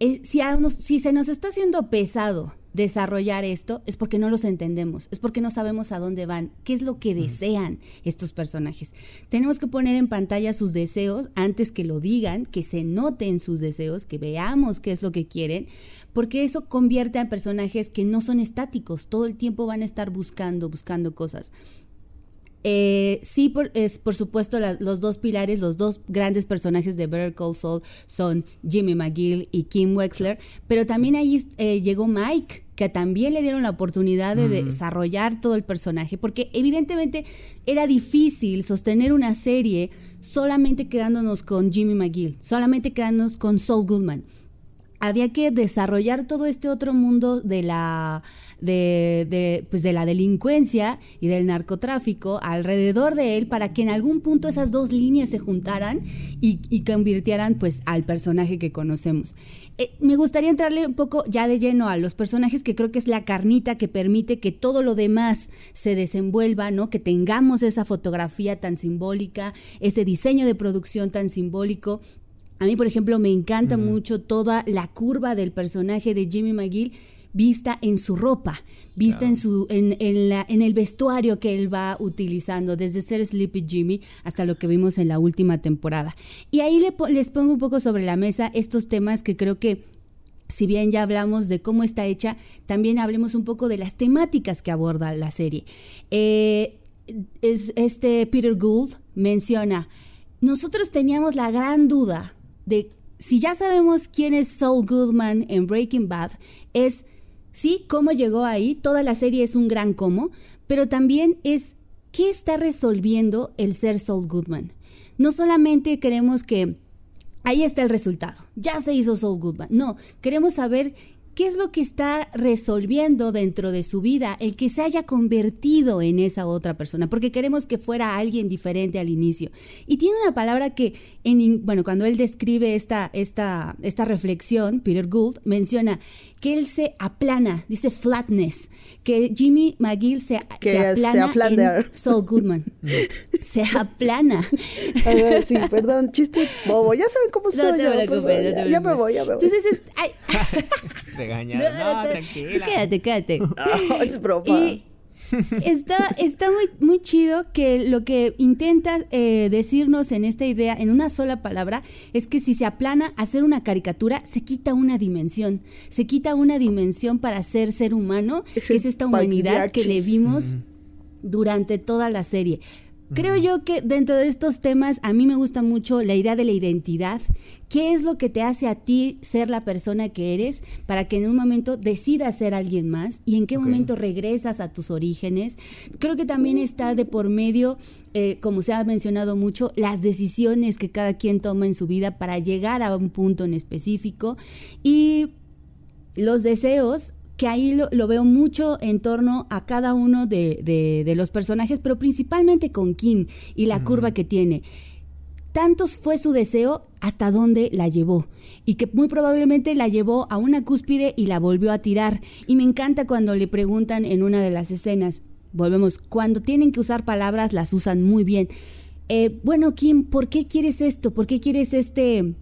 eh, si, si se nos está haciendo pesado desarrollar esto es porque no los entendemos, es porque no sabemos a dónde van, qué es lo que desean estos personajes. Tenemos que poner en pantalla sus deseos antes que lo digan, que se noten sus deseos, que veamos qué es lo que quieren, porque eso convierte a personajes que no son estáticos, todo el tiempo van a estar buscando, buscando cosas. Eh, sí, por, es, por supuesto, los dos pilares, los dos grandes personajes de Better Call Saul son Jimmy McGill y Kim Wexler, pero también ahí eh, llegó Mike, que también le dieron la oportunidad de desarrollar todo el personaje, porque evidentemente era difícil sostener una serie solamente quedándonos con Jimmy McGill, solamente quedándonos con Saul Goodman había que desarrollar todo este otro mundo de la, de, pues de la delincuencia y del narcotráfico alrededor de él para que en algún punto esas dos líneas se juntaran y, y convirtieran pues al personaje que conocemos. Eh, me gustaría entrarle un poco ya de lleno a los personajes que creo que es la carnita que permite que todo lo demás se desenvuelva, ¿no? Que tengamos esa fotografía tan simbólica, ese diseño de producción tan simbólico a mí, por ejemplo, me encanta mucho toda la curva del personaje de Jimmy McGill vista en su ropa, vista en, su, en, en, la, en el vestuario que él va utilizando, desde ser Sleepy Jimmy hasta lo que vimos en la última temporada. Y ahí les pongo un poco sobre la mesa estos temas que creo que si bien ya hablamos de cómo está hecha, también hablemos un poco de las temáticas que aborda la serie. Eh, es, este Peter Gould menciona, nosotros teníamos la gran duda de si ya sabemos quién es Saul Goodman en Breaking Bad, es sí, cómo llegó ahí, toda la serie es un gran cómo, pero también es qué está resolviendo el ser Saul Goodman. No solamente queremos que ahí está el resultado, ya se hizo Saul Goodman, no, queremos saber ¿Qué es lo que está resolviendo dentro de su vida el que se haya convertido en esa otra persona? Porque queremos que fuera alguien diferente al inicio. Y tiene una palabra que, en, bueno, cuando él describe esta, esta, esta reflexión, Peter Gould menciona que él se aplana, dice flatness, que Jimmy McGill se, se aplana en Saul Goodman. [laughs] se aplana. A ver, sí, perdón, chiste bobo, ya saben cómo soy no te preocupes, no te ya, me voy, ya me voy. Entonces, es, ay. [laughs] Regañar, no, tranquila. Tú quédate, quédate. [laughs] es broma. Y, está, está muy, muy chido que lo que intenta eh, decirnos en esta idea, en una sola palabra, es que si se aplana a hacer una caricatura, se quita una dimensión. Se quita una dimensión para ser ser humano, que es esta humanidad que le vimos durante toda la serie. Creo yo que dentro de estos temas a mí me gusta mucho la idea de la identidad. ¿Qué es lo que te hace a ti ser la persona que eres para que en un momento decidas ser alguien más y en qué momento regresas a tus orígenes? Creo que también está de por medio, eh, como se ha mencionado mucho, las decisiones que cada quien toma en su vida para llegar a un punto en específico y los deseos que ahí lo, veo mucho en torno a cada uno de, los personajes, pero principalmente con Kim y la curva que tiene. Tantos fue su deseo hasta dónde la llevó y que muy probablemente la llevó a una cúspide y la volvió a tirar. Y me encanta cuando le preguntan en una de las escenas, volvemos, cuando tienen que usar palabras las usan muy bien. Eh, bueno, Kim, ¿por qué quieres esto? ¿Por qué quieres este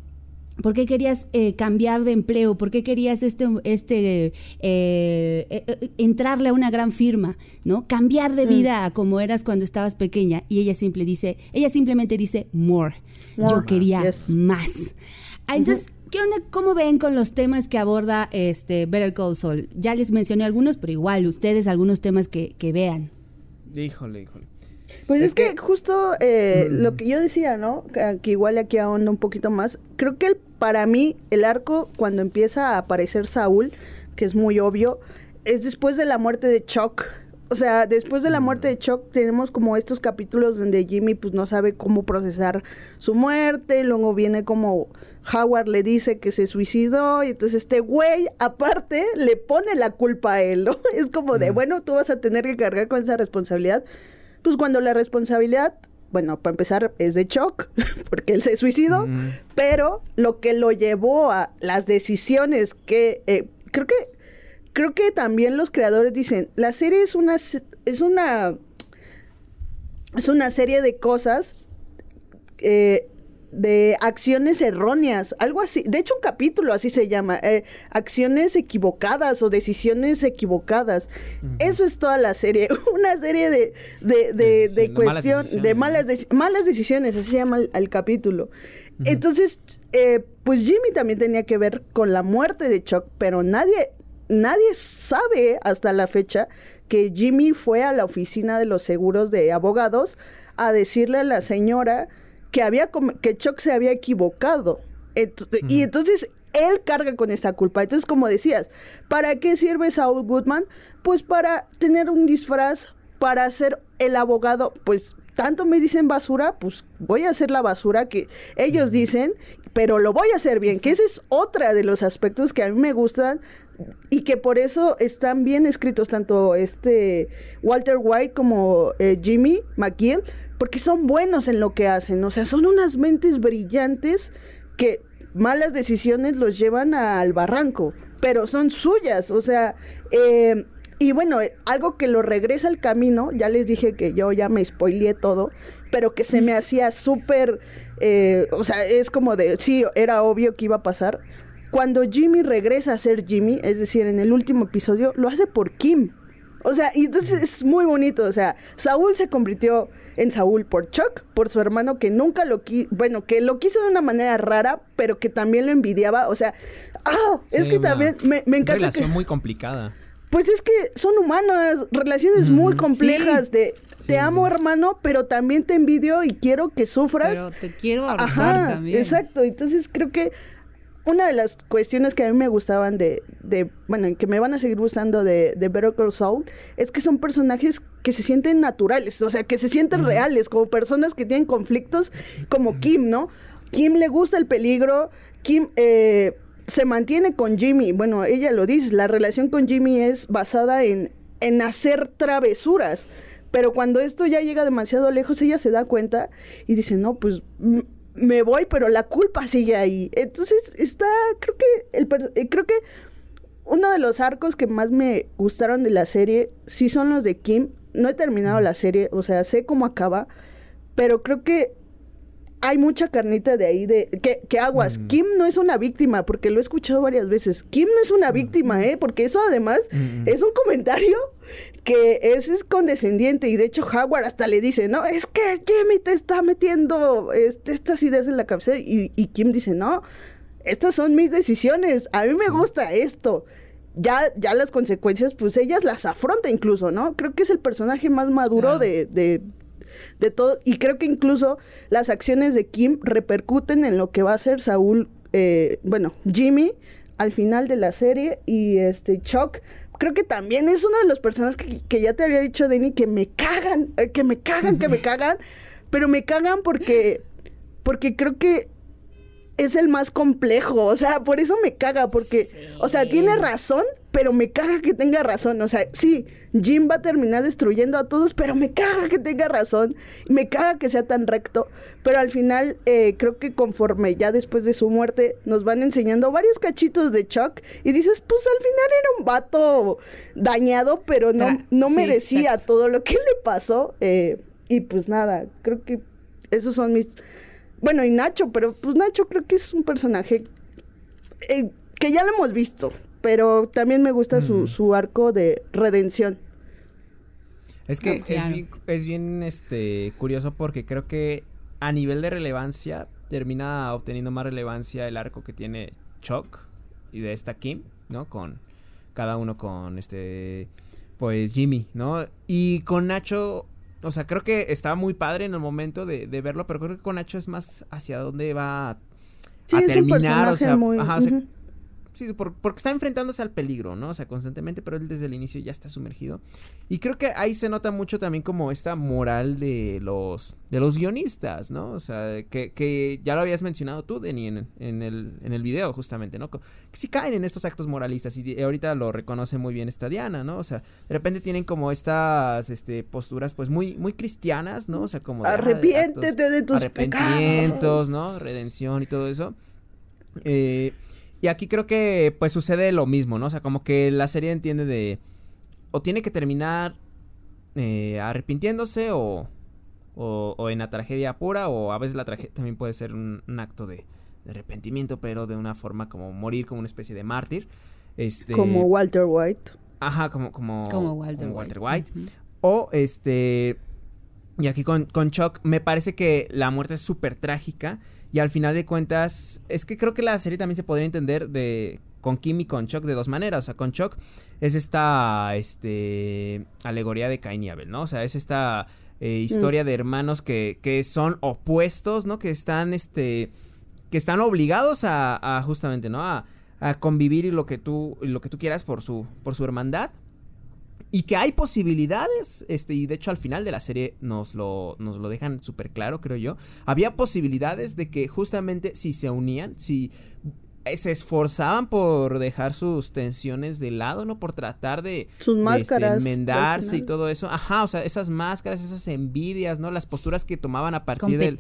¿Por qué querías eh, cambiar de empleo? ¿Por qué querías este, este, eh, eh, entrarle a una gran firma? ¿No? Cambiar de mm. vida como eras cuando estabas pequeña. Y ella simple dice, ella simplemente dice more. Yo quería más. Ah, entonces, ¿qué onda? ¿Cómo ven con los temas que aborda este Better Call Saul? Ya les mencioné algunos, pero igual, ustedes algunos temas que, que vean. Híjole, híjole. Pues es, que, justo eh, mm. lo que yo decía, ¿no? Que, igual aquí ahonda un poquito más. Creo que para mí el arco, cuando empieza a aparecer Saúl, que es muy obvio, es después de la muerte de Chuck. O sea, después de la mm. muerte de Chuck tenemos como estos capítulos donde Jimmy pues no sabe cómo procesar su muerte, luego viene como Howard le dice que se suicidó y entonces este güey aparte le pone la culpa a él, ¿no? [laughs] Es como de, mm. bueno, tú vas a tener que cargar con esa responsabilidad, pues cuando la responsabilidad, bueno, para empezar, es de Chuck, [laughs] porque él se suicidó, pero lo que lo llevó a las decisiones que eh, creo que creo que también los creadores dicen, la serie es una es una es una serie de cosas eh, de acciones erróneas, algo así. De hecho, un capítulo así se llama, eh, acciones equivocadas o decisiones equivocadas. Eso es toda la serie, [laughs] una serie de, de, de, de cuestión, de malas, malas decisiones, así se llama el, capítulo. Entonces, eh, pues Jimmy también tenía que ver con la muerte de Chuck, pero nadie, nadie sabe hasta la fecha que Jimmy fue a la oficina de los seguros de abogados a decirle a la señora que había que Chuck se había equivocado. Y entonces él carga con esta culpa. Entonces, como decías, ¿para qué sirve Saul Goodman? Pues para tener un disfraz, para ser el abogado, pues tanto me dicen basura, pues voy a hacer la basura que ellos dicen, pero lo voy a hacer bien, que ese es otra de los aspectos que a mí me gustan y que por eso están bien escritos tanto este Walter White como eh, Jimmy McGill, porque son buenos en lo que hacen, o sea, son unas mentes brillantes que malas decisiones los llevan al barranco, pero son suyas, o sea, eh, y bueno, eh, algo que lo regresa al camino, ya les dije que yo ya me spoileé todo, pero que se me hacía súper, eh, o sea, es como de, sí, era obvio que iba a pasar. Cuando Jimmy regresa a ser Jimmy, es decir, en el último episodio, lo hace por Kim. O sea, y entonces es muy bonito. O sea, Saúl se convirtió en Saúl por Chuck, por su hermano que nunca lo quiso, bueno, que lo quiso de una manera rara, pero que también lo envidiaba. O sea, ah, es que también me, me encanta. Una relación muy complicada. Pues es que son humanas, relaciones muy complejas de te amo hermano, pero también te envidio y quiero que sufras. Pero te quiero Ajá, también. Exacto, entonces creo que una de las cuestiones que a mí me gustaban de, de bueno, que me van a seguir gustando de, de Better Call Saul, es que son personajes que se sienten naturales, o sea, que se sienten reales, como personas que tienen conflictos, como Kim, ¿no? Kim le gusta el peligro, Kim eh, se mantiene con Jimmy, bueno, ella lo dice, la relación con Jimmy es basada en, en hacer travesuras, pero cuando esto ya llega demasiado lejos, ella se da cuenta y dice, no, pues me voy, pero la culpa sigue ahí. Entonces está, creo que, el, eh, creo que uno de los arcos que más me gustaron de la serie sí son los de Kim. No he terminado la serie, o sea, sé cómo acaba, pero creo que hay mucha carnita de ahí de que, aguas. Mm. Kim no es una víctima, porque lo he escuchado varias veces. Kim no es una mm. víctima, ¿eh? Porque eso además mm, es un comentario que es, condescendiente y de hecho Howard hasta le dice, no, es que Jimmy te está metiendo este, estas ideas en la cabeza y, y Kim dice, no, estas son mis decisiones, a mí me gusta esto. Ya, ya las consecuencias, pues ellas las afronta incluso, ¿no? Creo que es el personaje más maduro de, de, de, todo. Y creo que incluso las acciones de Kim repercuten en lo que va a hacer Saúl, eh, bueno, Jimmy al final de la serie y este Chuck. Creo que también es uno de los personajes que, que ya te había dicho, Denny, que me cagan, eh, que me cagan, que me [laughs] cagan, pero me cagan porque, porque creo que es el más complejo, o sea, por eso me caga, porque, o sea, tiene razón, pero me caga que tenga razón, o sea, sí, Jim va a terminar destruyendo a todos, pero me caga que tenga razón, me caga que sea tan recto, pero al final eh, creo que conforme ya después de su muerte nos van enseñando varios cachitos de Chuck y dices, pues al final era un vato dañado, pero no, no merecía todo lo que le pasó, eh, y pues nada, creo que esos son mis bueno, y Nacho, pero pues Nacho creo que es un personaje eh, que ya lo hemos visto, pero también me gusta su, su arco de redención. Es que es, bien, es bien este, curioso porque creo que a nivel de relevancia termina obteniendo más relevancia el arco que tiene Chuck y de esta Kim, ¿no? Con cada uno con este, pues Jimmy, ¿no? Y con Nacho o sea, creo que estaba muy padre en el momento de, verlo, pero creo que con Nacho es más hacia dónde va a, terminar. O sea, ajá, o sea sí, porque está enfrentándose al peligro, ¿no? O sea, constantemente, pero él desde el inicio ya está sumergido. Y creo que ahí se nota mucho también como esta moral de los, de los guionistas, ¿no? O sea, que, que ya lo habías mencionado tú, Denny, en, en, el, en el video, justamente, ¿no? Que si caen en estos actos moralistas y ahorita lo reconoce muy bien esta Diana, ¿no? O sea, de repente tienen como estas, este, posturas, pues, muy, muy cristianas, ¿no? O sea, como... De, ah, Arrepiéntete de tus arrepentimientos, ¿no? Redención y todo eso. Eh, y aquí creo que pues sucede lo mismo, ¿no? O sea, como que la serie entiende de... O tiene que terminar eh, arrepintiéndose o, o, en la tragedia pura o a veces la tragedia también puede ser un, acto de, arrepentimiento, pero de una forma como morir como una especie de mártir. Este, como Walter White. Ajá, como, como, como Walter, White. O este... Y aquí con, con Chuck me parece que la muerte es súper trágica y al final de cuentas, es que creo que la serie también se podría entender de con Kim y con Chuck de dos maneras. O sea, con Chuck es esta este, alegoría de Cain y Abel, ¿no? O sea, es esta eh, historia mm. de hermanos que, que son opuestos, ¿no? Que están, este, que están obligados a, a justamente, ¿no? A, a, convivir y lo que tú, lo que tú quieras por su, por su hermandad. Y que hay posibilidades, este, y de hecho al final de la serie nos lo, nos lo dejan súper claro, creo yo. Había posibilidades de que justamente si se unían, si eh, se esforzaban por dejar sus tensiones de lado, ¿no? Por tratar de... Sus máscaras. enmendarse y todo eso. Ajá, o sea, esas máscaras, esas envidias, ¿no? Las posturas que tomaban a partir de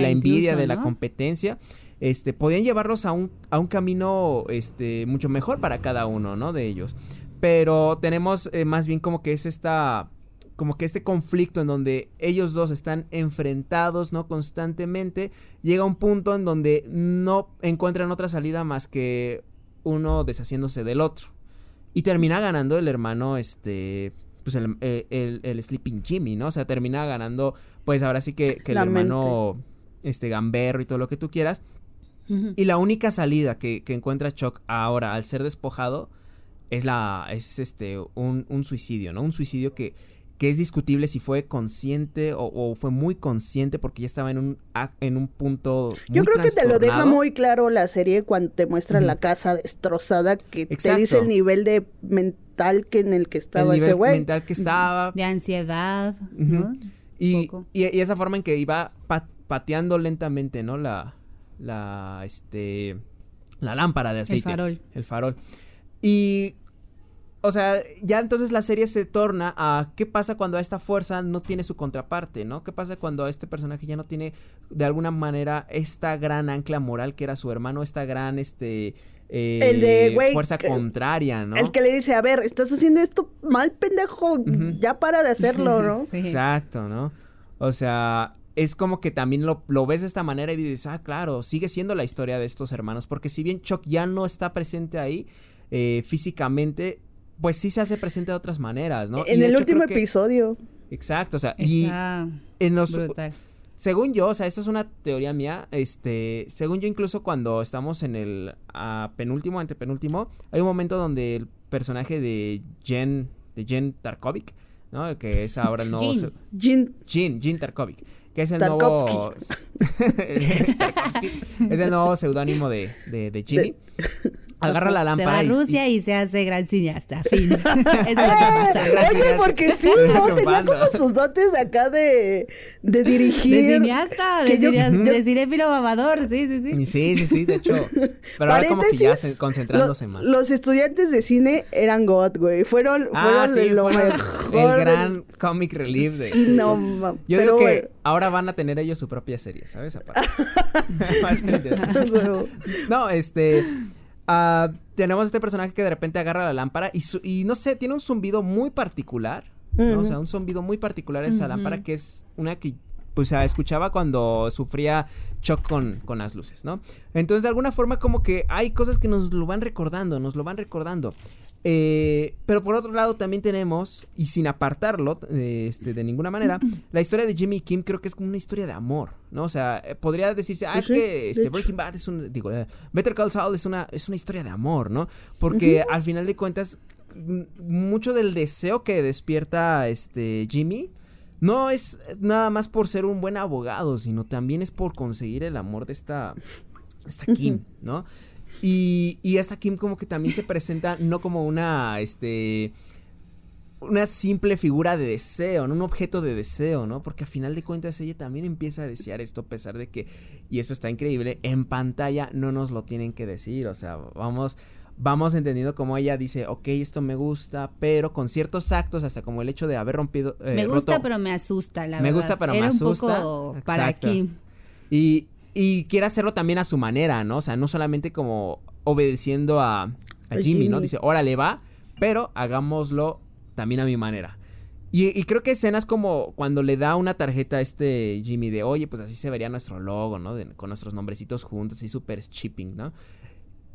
la envidia, de la competencia. Este, podían llevarlos a un, a un camino, este, mucho mejor para cada uno, ¿no? De ellos. Pero tenemos eh, más bien como que es esta como que este conflicto en donde ellos dos están enfrentados, ¿no? Constantemente, llega un punto en donde no encuentran otra salida más que uno deshaciéndose del otro. Y termina ganando el hermano, este, pues el, el, el, Sleeping Jimmy, ¿no? O sea, termina ganando, pues ahora sí que, que el hermano, este, gamberro y todo lo que tú quieras. Y la única salida que, que encuentra Chuck ahora al ser despojado es la es este un, un suicidio, ¿no? Un suicidio que, que es discutible si fue consciente o, fue muy consciente porque ya estaba en un en un punto Yo creo que te lo deja muy claro la serie cuando te muestra la casa destrozada que te dice el nivel de mental que en el que estaba el ese güey. mental que estaba de ansiedad, ¿no? Y, y, esa forma en que iba pateando lentamente, ¿no? La la este la lámpara de aceite, el farol. El farol. Y, o sea, ya entonces la serie se torna a qué pasa cuando esta fuerza no tiene su contraparte, ¿no? ¿Qué pasa cuando este personaje ya no tiene de alguna manera esta gran ancla moral que era su hermano, esta gran, este... Eh, el de, fuerza contraria, ¿no? El que le dice, a ver, estás haciendo esto mal, pendejo, ya para de hacerlo, ¿no? [laughs] Exacto, ¿no? O sea, es como que también lo, lo, ves de esta manera y dices, ah, claro, sigue siendo la historia de estos hermanos, porque si bien Chuck ya no está presente ahí, eh, físicamente, pues sí se hace presente de otras maneras, ¿no? En el último episodio. Exacto, o sea, y en los, según yo, o sea, esto es una teoría mía, este, según yo incluso cuando estamos en el uh, penúltimo, antepenúltimo, hay un momento donde el personaje de Jen, de Jen Tarkovic, ¿no? Que es ahora el nuevo... Jen. Jen, Jen Tarkovic que es el nuevo [laughs] es el nuevo seudónimo de, de, de Jimmy. Agarra la lámpara. Se va a Rusia y, se hace gran cineasta. Fin. [laughs] Eso es lo que [laughs] pasa. Oye, porque sí, ¿no? Tenía como sus dotes acá de, de dirigir. De cineasta, de, yo, de cinéfilo babador, sí, sí, sí. Sí, sí, sí, de hecho. [laughs] Pero ahora como que ya se, concentrándose más. Los estudiantes de cine eran God, güey. Fueron, ah, fueron lo mejor. El gran comic relief de. No, mames. Yo creo que ahora van a tener ellos su propia serie, ¿sabes? Aparte. no, este. Uh, tenemos este personaje que de repente agarra la lámpara y, y no sé, tiene un zumbido muy particular. O sea, un zumbido muy particular esa lámpara que es una que pues escuchaba cuando sufría shock con, con las luces, ¿no? Entonces de alguna forma como que hay cosas que nos lo van recordando, nos lo van recordando. Eh, pero por otro lado también tenemos, y sin apartarlo este, de ninguna manera, [clears throat] la historia de Jimmy Kim creo que es como una historia de amor, ¿no? O sea, eh, podría decirse, ah, es que este, Breaking Bad es un, digo, eh, Better Call Saul es una, es una historia de amor, ¿no? Porque al final de cuentas, mucho del deseo que despierta este Jimmy no es nada más por ser un buen abogado, sino también es por conseguir el amor de esta, esta Kim, ¿no? Y, y esta Kim como que también se presenta no como una, este, una simple figura de deseo, ¿no? un objeto de deseo, ¿no? Porque a final de cuentas ella también empieza a desear esto a pesar de que, y eso está increíble, en pantalla no nos lo tienen que decir, o sea, vamos, vamos entendiendo como ella dice, ok, esto me gusta, pero con ciertos actos, hasta como el hecho de haber rompido... Eh, me gusta, pero me asusta, la me verdad. Me gusta, pero me asusta. Un poco para Kim. Y, y quiere hacerlo también a su manera, ¿no? O sea, no solamente como obedeciendo a, Jimmy, ¿no? Dice, órale, va, pero hagámoslo también a mi manera. Y, creo que escenas como cuando le da una tarjeta a este Jimmy de, oye, pues así se vería nuestro logo, ¿no? con nuestros nombrecitos juntos, así súper chipping, ¿no?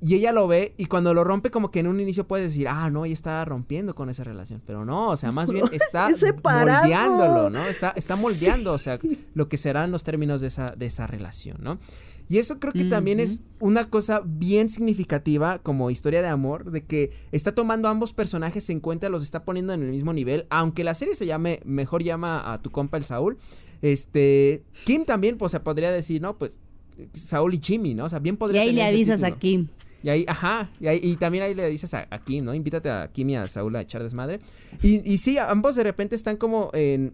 Y ella lo ve y cuando lo rompe como que en un inicio puedes decir, ah, no, ella está rompiendo con esa relación. Pero no, o sea, más bien [laughs] está moldeándolo, ¿no? Está, está moldeando, o sea, lo que serán los términos de esa, de esa relación, ¿no? Y eso creo que también es una cosa bien significativa como historia de amor, de que está tomando ambos personajes en cuenta, los está poniendo en el mismo nivel, aunque la serie se llame, mejor llama a tu compa el Saúl, este, Kim también, pues se podría decir, ¿no? Pues Saúl y Jimmy, ¿no? O sea, bien podría Y ahí le avisas a Kim. Y ahí, ajá, y, ahí, y también ahí le dices a, Kim, ¿no? Invítate a Kim y a Saúl a echar desmadre. Y, y sí, ambos de repente están como en,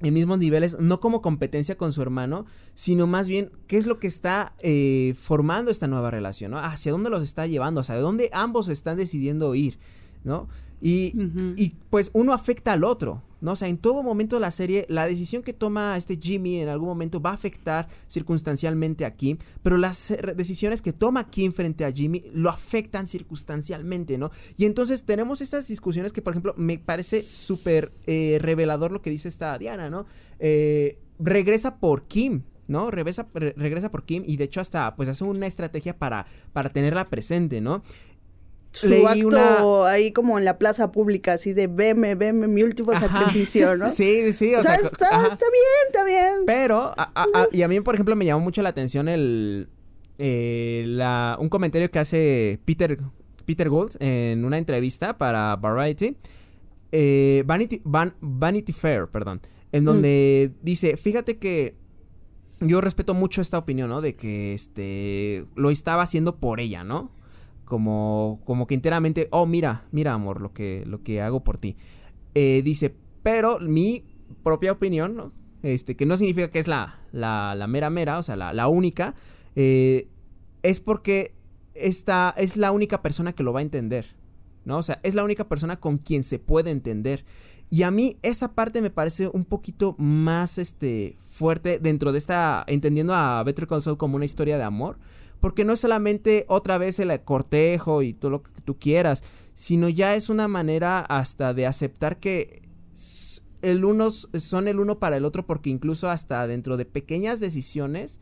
en mismos niveles, no como competencia con su hermano, sino más bien qué es lo que está eh, formando esta nueva relación, ¿no? Hacia dónde los está llevando, hacia dónde ambos están decidiendo ir, ¿no? Y, y pues uno afecta al otro, ¿no? O sea, en todo momento de la serie, la decisión que toma este Jimmy en algún momento va a afectar circunstancialmente a Kim, pero las decisiones que toma Kim frente a Jimmy lo afectan circunstancialmente, ¿no? Y entonces tenemos estas discusiones que, por ejemplo, me parece súper eh, revelador lo que dice esta Diana, ¿no? Eh, regresa por Kim, ¿no? Regresa, regresa por Kim y de hecho hasta pues hace una estrategia para, para tenerla presente, ¿no? Su acto ahí como en la plaza pública, así de veme, veme, mi último sacrificio, ¿no? [laughs] Sí, sí, o, sea, está, bien, está bien. Pero, y a mí, por ejemplo, me llamó mucho la atención el, eh, la, un comentario que hace Peter, Peter Gould en una entrevista para Variety, eh, Vanity, Vanity Fair, perdón, en mm. donde dice, fíjate que yo respeto mucho esta opinión, ¿no? De que, este, lo estaba haciendo por ella, ¿no? Como, como que enteramente, oh, mira, mira, amor, lo que, lo que hago por ti. Eh, dice, pero mi propia opinión, ¿no? Este, que no significa que es la, la, la mera mera, o sea, la, la única, eh, es porque esta es la única persona que lo va a entender, ¿no? O sea, es la única persona con quien se puede entender. Y a mí esa parte me parece un poquito más, este, fuerte dentro de esta, entendiendo a Better Call Saul como una historia de amor, porque no es solamente otra vez el cortejo y todo lo que tú quieras, sino ya es una manera hasta de aceptar que el uno son el uno para el otro porque incluso hasta dentro de pequeñas decisiones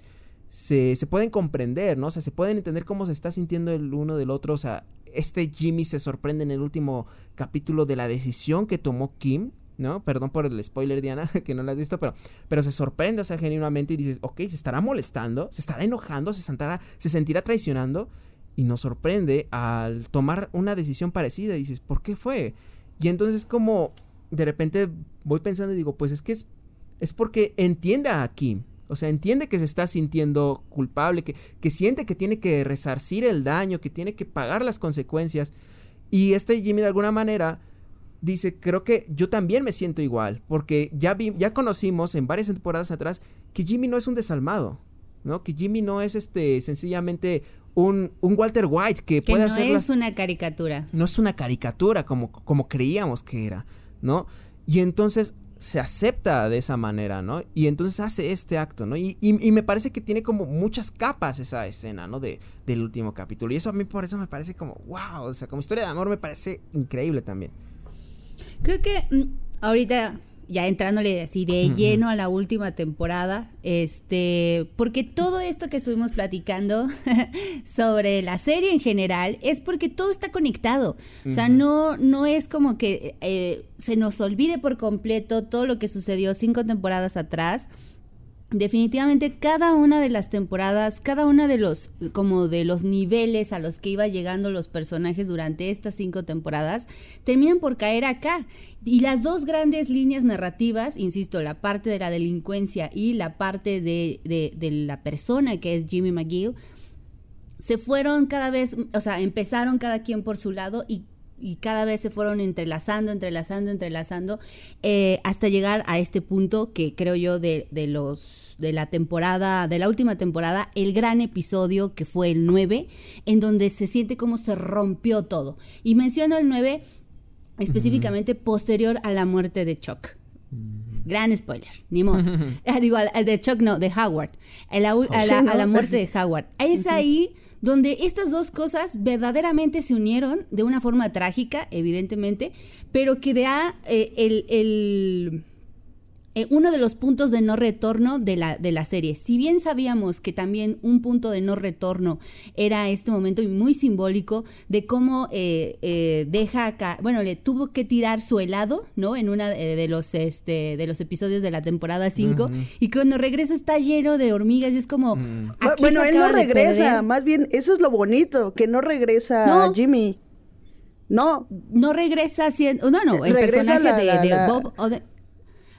se, se pueden comprender, ¿no? O sea, se pueden entender cómo se está sintiendo el uno del otro. O sea, este Jimmy se sorprende en el último capítulo de la decisión que tomó Kim ¿no? Perdón por el spoiler, Diana, [laughs] que no lo has visto, pero, pero se sorprende, o sea, genuinamente y dices, ok, se estará molestando, se estará enojando, se, sentará, se sentirá traicionando y nos sorprende al tomar una decisión parecida y dices, ¿por qué fue? Y entonces como de repente voy pensando y digo, pues es que es, es porque entiende a Kim, o sea, entiende que se está sintiendo culpable, que, que siente que tiene que resarcir el daño, que tiene que pagar las consecuencias. Y este Jimmy de alguna manera dice, creo que yo también me siento igual, porque ya, vi, ya conocimos en varias temporadas atrás que Jimmy no es un desalmado, ¿no? Que Jimmy no es este sencillamente un, un Walter White que, puede hacer... No es una caricatura. No es una caricatura como, como creíamos que era, ¿no? Y entonces se acepta de esa manera, ¿no? Y entonces hace este acto, ¿no? Y, y, me parece que tiene como muchas capas esa escena, ¿no? De, del último capítulo. Y eso a mí por eso me parece como, wow, o sea, como historia de amor me parece increíble también. Creo que mm, ahorita ya entrándole así de lleno a la última temporada, este, porque todo esto que estuvimos platicando [laughs] sobre la serie en general es porque todo está conectado. O sea, no, no es como que eh, se nos olvide por completo todo lo que sucedió cinco temporadas atrás definitivamente cada una de las temporadas, cada una de los como de los niveles a los que iba llegando los personajes durante estas cinco temporadas terminan por caer acá. Y las dos grandes líneas narrativas, insisto, la parte de la delincuencia y la parte de, de, de la persona que es Jimmy McGill, se fueron cada vez, o sea, empezaron cada quien por su lado y y cada vez se fueron entrelazando, entrelazando, entrelazando, eh, hasta llegar a este punto que creo yo de, de, los de la temporada, de la última temporada, el gran episodio que fue el 9, en donde se siente como se rompió todo. Y menciono el 9 específicamente posterior a la muerte de Chuck. Gran spoiler, ni modo. [laughs] Ah, digo, de Chuck no, de Howard. A la, a la muerte de Howard. Es ahí donde estas dos cosas verdaderamente se unieron de una forma trágica, evidentemente, pero que da eh, el, el eh, uno de los puntos de no retorno de la, de la serie. Si bien sabíamos que también un punto de no retorno era este momento muy simbólico de cómo eh, eh, deja acá, bueno, le tuvo que tirar su helado, ¿no? En una de los, este, de los episodios de la temporada 5 y cuando regresa está lleno de hormigas y es como... Mm. Bueno, él no regresa, más bien eso es lo bonito, que no regresa Jimmy. No. No regresa siendo... No, no, el personaje de, Bob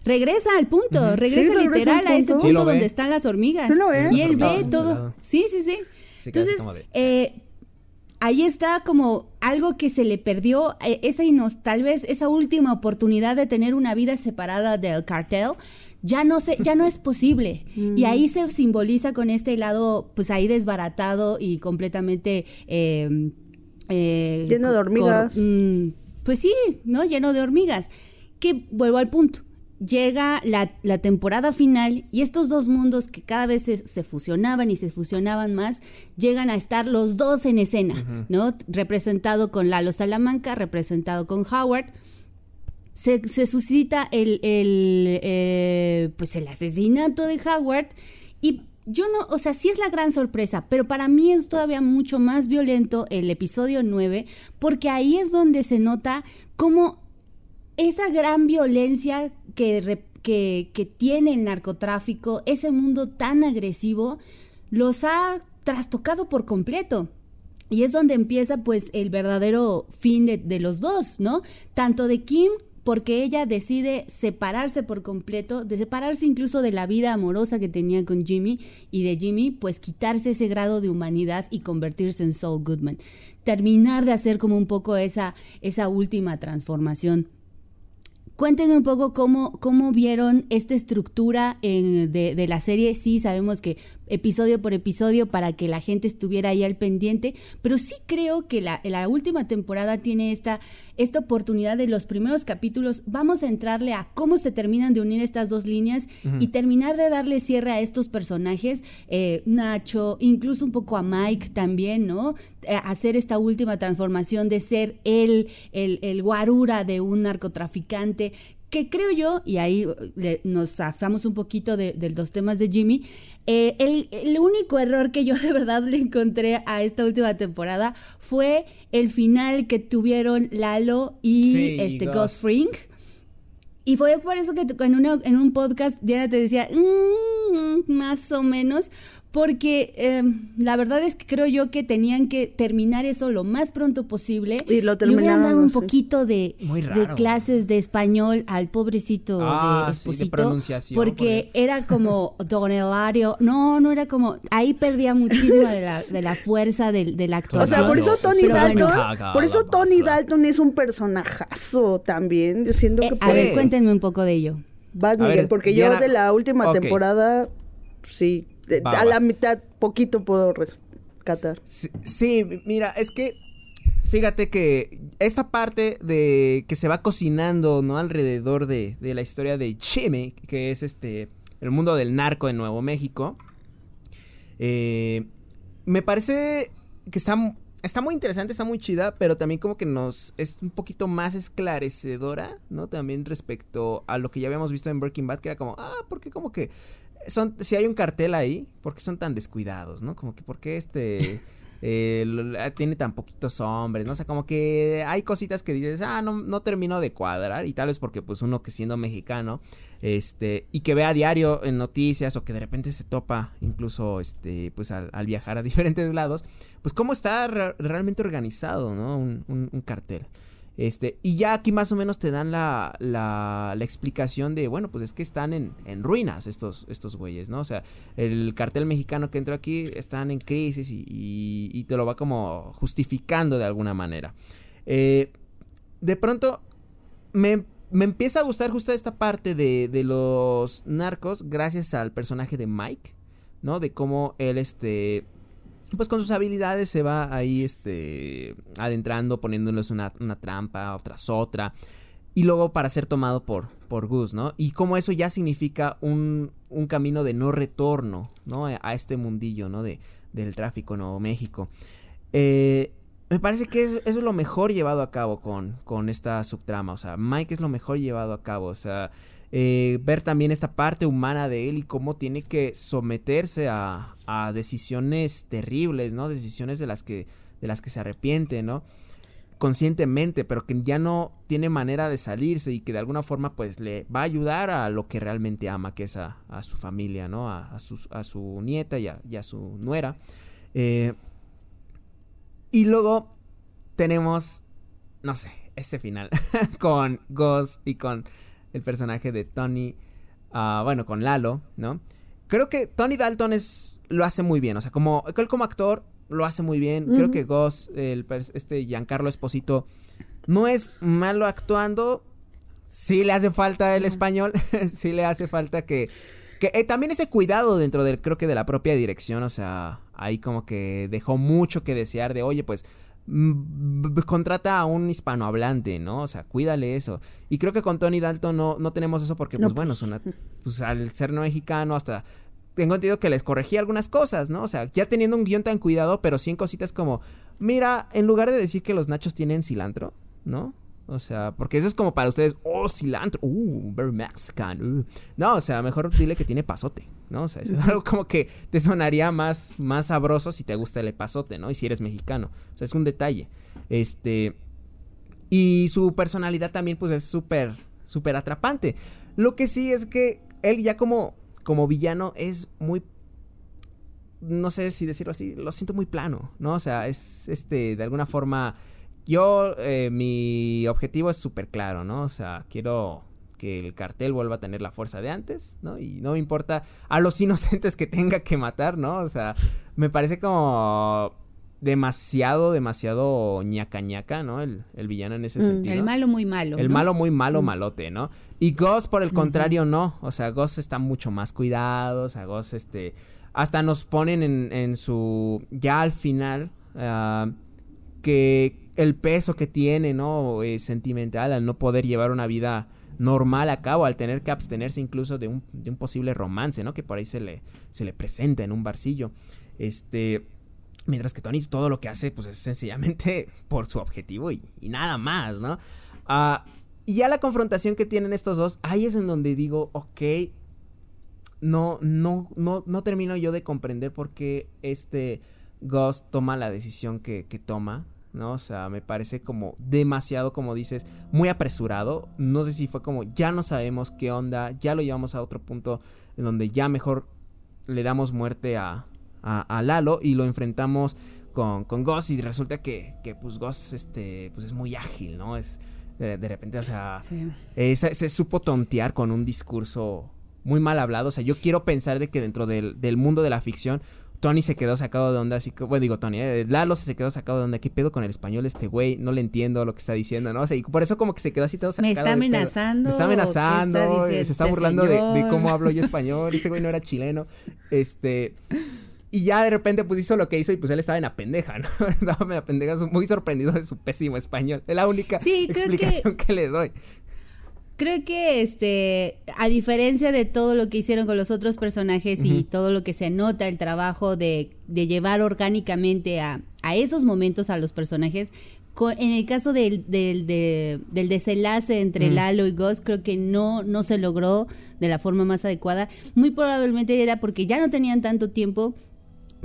regresa al punto, regresa literal a ese punto donde están las hormigas. y él ve todo. Sí, sí, sí. Entonces, eh, ahí está como algo que se le perdió, eh, esa tal vez esa última oportunidad de tener una vida separada del cartel. Ya no sé, ya no es posible. [laughs] Y mm. ahí se simboliza con este lado, pues ahí desbaratado y completamente em, eh, lleno de hormigas. Mm, pues sí, ¿no? Lleno de hormigas. Que vuelvo al punto llega la, temporada final y estos dos mundos que cada vez se, fusionaban y se fusionaban más, llegan a estar los dos en escena, ¿no? Representado con Lalo Salamanca, representado con Howard. Se, suscita el, el eh, pues el asesinato de Howard y yo no, o sea, sí es la gran sorpresa, pero para mí es todavía mucho más violento el episodio 9 porque ahí es donde se nota cómo esa gran violencia que, que, tiene el narcotráfico, ese mundo tan agresivo, los ha trastocado por completo. Y es donde empieza pues el verdadero fin de, de, los dos, ¿no? Tanto de Kim, porque ella decide separarse por completo, de separarse incluso de la vida amorosa que tenía con Jimmy, y de Jimmy pues quitarse ese grado de humanidad y convertirse en Saul Goodman. Terminar de hacer como un poco esa, esa última transformación. Cuéntenme un poco cómo, cómo vieron esta estructura de, de, la serie. Sí, sabemos que episodio por episodio para que la gente estuviera ahí al pendiente, pero sí creo que la, la última temporada tiene esta, esta oportunidad de los primeros capítulos. Vamos a entrarle a cómo se terminan de unir estas dos líneas y terminar de darle cierre a estos personajes, eh, Nacho, incluso un poco a Mike también, ¿no? Eh, hacer esta última transformación de ser él, el, el guarura de un narcotraficante que creo yo, y ahí nos zafamos un poquito de, de, los temas de Jimmy, eh, el, único error que yo [laughs] de verdad le encontré a esta última temporada fue el final que tuvieron Lalo y este Ghost Fring. Y fue por eso que en, en un podcast Diana te decía, mm, más o menos, porque em, la verdad es que creo yo que tenían que terminar eso lo más pronto posible. Y lo terminaron. Le hubieran dado un poquito de, clases de español al pobrecito de ah, Esposito. porque era como [laughs] Don Elario. No, no era como. Ahí perdía muchísima de la, de la fuerza de, de la [laughs] actuación. O sea, por eso Tony Dalton. por eso Tony Dalton es un personajazo también. Yo siento eh, que. a ver, cuéntenme un poco de ello. Vas, Miguel, porque yo de la última temporada. Sí, a la mitad, poquito puedo rescatar. Sí, mira, es que fíjate que esta parte de que se va cocinando, ¿no? Alrededor de, la historia de Chime, que es este, el mundo del narco en Nuevo México, eh, me parece que está, está muy interesante, está muy chida, pero también como que nos es un poquito más esclarecedora, ¿no? También respecto a lo que ya habíamos visto en Breaking Bad, que era como, ah, porque como que son, si hay un cartel ahí, ¿por qué son tan descuidados, no? Como que, ¿por qué este... [laughs] Eh, tiene tan poquitos hombres, ¿no? O sea, como que hay cositas que dices, ah, no, no termino de cuadrar. Y tal vez porque, pues, uno que siendo mexicano, este, y que vea a diario en noticias o que de repente se topa, incluso, este, pues, al, viajar a [laughs] diferentes lados, pues, cómo está realmente organizado, ¿no? Un, un, un cartel. Este, y ya aquí más o menos te dan la, la, explicación de, bueno, pues es que están en, en, ruinas estos, estos güeyes, ¿no? O sea, el cartel mexicano que entró aquí están en crisis y, y, te lo va como justificando de alguna manera. Eh, de pronto me, me, empieza a gustar justo esta parte de, de los narcos gracias al personaje de Mike, ¿no? De cómo él, este pues con sus habilidades se va ahí este adentrando, poniéndoles una, trampa tras otra. Y luego para ser tomado por, por Gus, ¿no? Y como eso ya significa un, un camino de no retorno, ¿no? A este mundillo, ¿no? De, del tráfico en Nuevo México. Eh, me parece que eso, es lo mejor llevado a cabo con, con esta subtrama. O sea, Mike es lo mejor llevado a cabo. O sea, eh, ver también esta parte humana de él y cómo tiene que someterse a, decisiones terribles, ¿no? Decisiones de las que, de las que se arrepiente, ¿no? conscientemente, pero que ya no tiene manera de salirse y que de alguna forma pues le va a ayudar a lo que realmente ama, que es a, su familia, ¿no? A, a, su, a su nieta y a, su nuera. Eh, y luego tenemos, no sé, ese final [laughs] con Gus y con el personaje de Tony, ah, bueno, con Lalo, ¿no? Creo que Tony Dalton es, lo hace muy bien, o sea, como él como actor lo hace muy bien. Creo que Goss, el, este Giancarlo Esposito, no es malo actuando. Sí le hace falta el español, [laughs] sí le hace falta que... que eh, también ese cuidado dentro del, creo que de la propia dirección, o sea, ahí como que dejó mucho que desear de, oye, pues contrata a un hispanohablante, ¿no? O sea, cuídale eso. Y creo que con Tony Dalton no, no tenemos eso porque, pues bueno, pues, [laughs] pues al ser no mexicano hasta tengo entendido que les corregí algunas cosas, ¿no? O sea, ya teniendo un guion tan cuidado, pero sí en cositas como, mira, en lugar de decir que los nachos tienen cilantro, ¿no? O sea, porque eso es como para ustedes, oh, cilantro, uh, very Mexican. Uh. No, o sea, mejor dile que tiene pasote, ¿no? O sea, es [laughs] algo como que te sonaría más, más sabroso si te gusta el epazote, ¿no? Y si eres mexicano. O sea, es un detalle. Este. Y su personalidad también, pues, es súper, súper atrapante. Lo que sí es que él ya como, como villano es muy no sé si decirlo así, lo siento muy plano, ¿no? O sea, es este, de alguna forma yo, eh, mi objetivo es súper claro, ¿no? O sea, quiero que el cartel vuelva a tener la fuerza de antes, ¿no? Y no me importa a los [laughs] inocentes que tenga que matar, ¿no? O sea, me parece como demasiado, demasiado ñaca ñaca, ¿no? El, villano en ese mm, sentido. El malo muy malo. El malo muy malo, mm. malote, ¿no? Y Ghost, por el contrario, no. O sea, Ghost está mucho más cuidado. O sea, Ghost, este. Hasta nos ponen en, en su. Ya al final. Uh, que el peso que tiene, ¿no? Eh, sentimental al no poder llevar una vida normal a cabo, al tener que abstenerse incluso de un, de un posible romance, ¿no? Que por ahí se le, se le presenta en un barcillo. Este. Mientras que Tony todo lo que hace, pues es sencillamente [laughs] por su objetivo y, nada más, ¿no? Ah, y ya la confrontación que tienen estos dos, ahí es en donde digo, ok, no, no, no, no termino yo de comprender por qué este Ghost toma la decisión que, que toma ¿no? O sea, me parece como demasiado, como dices, muy apresurado. No sé si fue como, ya no sabemos qué onda, ya lo llevamos a otro punto en donde ya mejor le damos muerte a, a, Lalo y lo enfrentamos con, con Goss y resulta que, que pues Goss este, pues es muy ágil, ¿no? Es de, repente, o sea, se, supo tontear con un discurso muy mal hablado. O sea, yo quiero pensar de que dentro del, del mundo de la ficción Tony se quedó sacado de onda, así que, bueno, digo Tony, eh, Lalo se quedó sacado de onda, ¿qué pedo con el español este güey? No le entiendo lo que está diciendo, ¿no? O sea, y por eso como que se quedó así todo sacado. Me está amenazando. Me está amenazando, se está burlando de, cómo hablo yo [laughs] español, este güey no era chileno, este... Y ya de repente pues hizo lo que hizo y pues él estaba en la pendeja, ¿no? [laughs] estaba en la pendeja, muy sorprendido de su pésimo español. Es la única explicación que le doy. Creo que este, a diferencia de todo lo que hicieron con los otros personajes y todo lo que se nota el trabajo de, llevar orgánicamente a, esos momentos a los personajes, en el caso del, del, del desenlace entre Lalo y Ghost, creo que no, no se logró de la forma más adecuada. Muy probablemente era porque ya no tenían tanto tiempo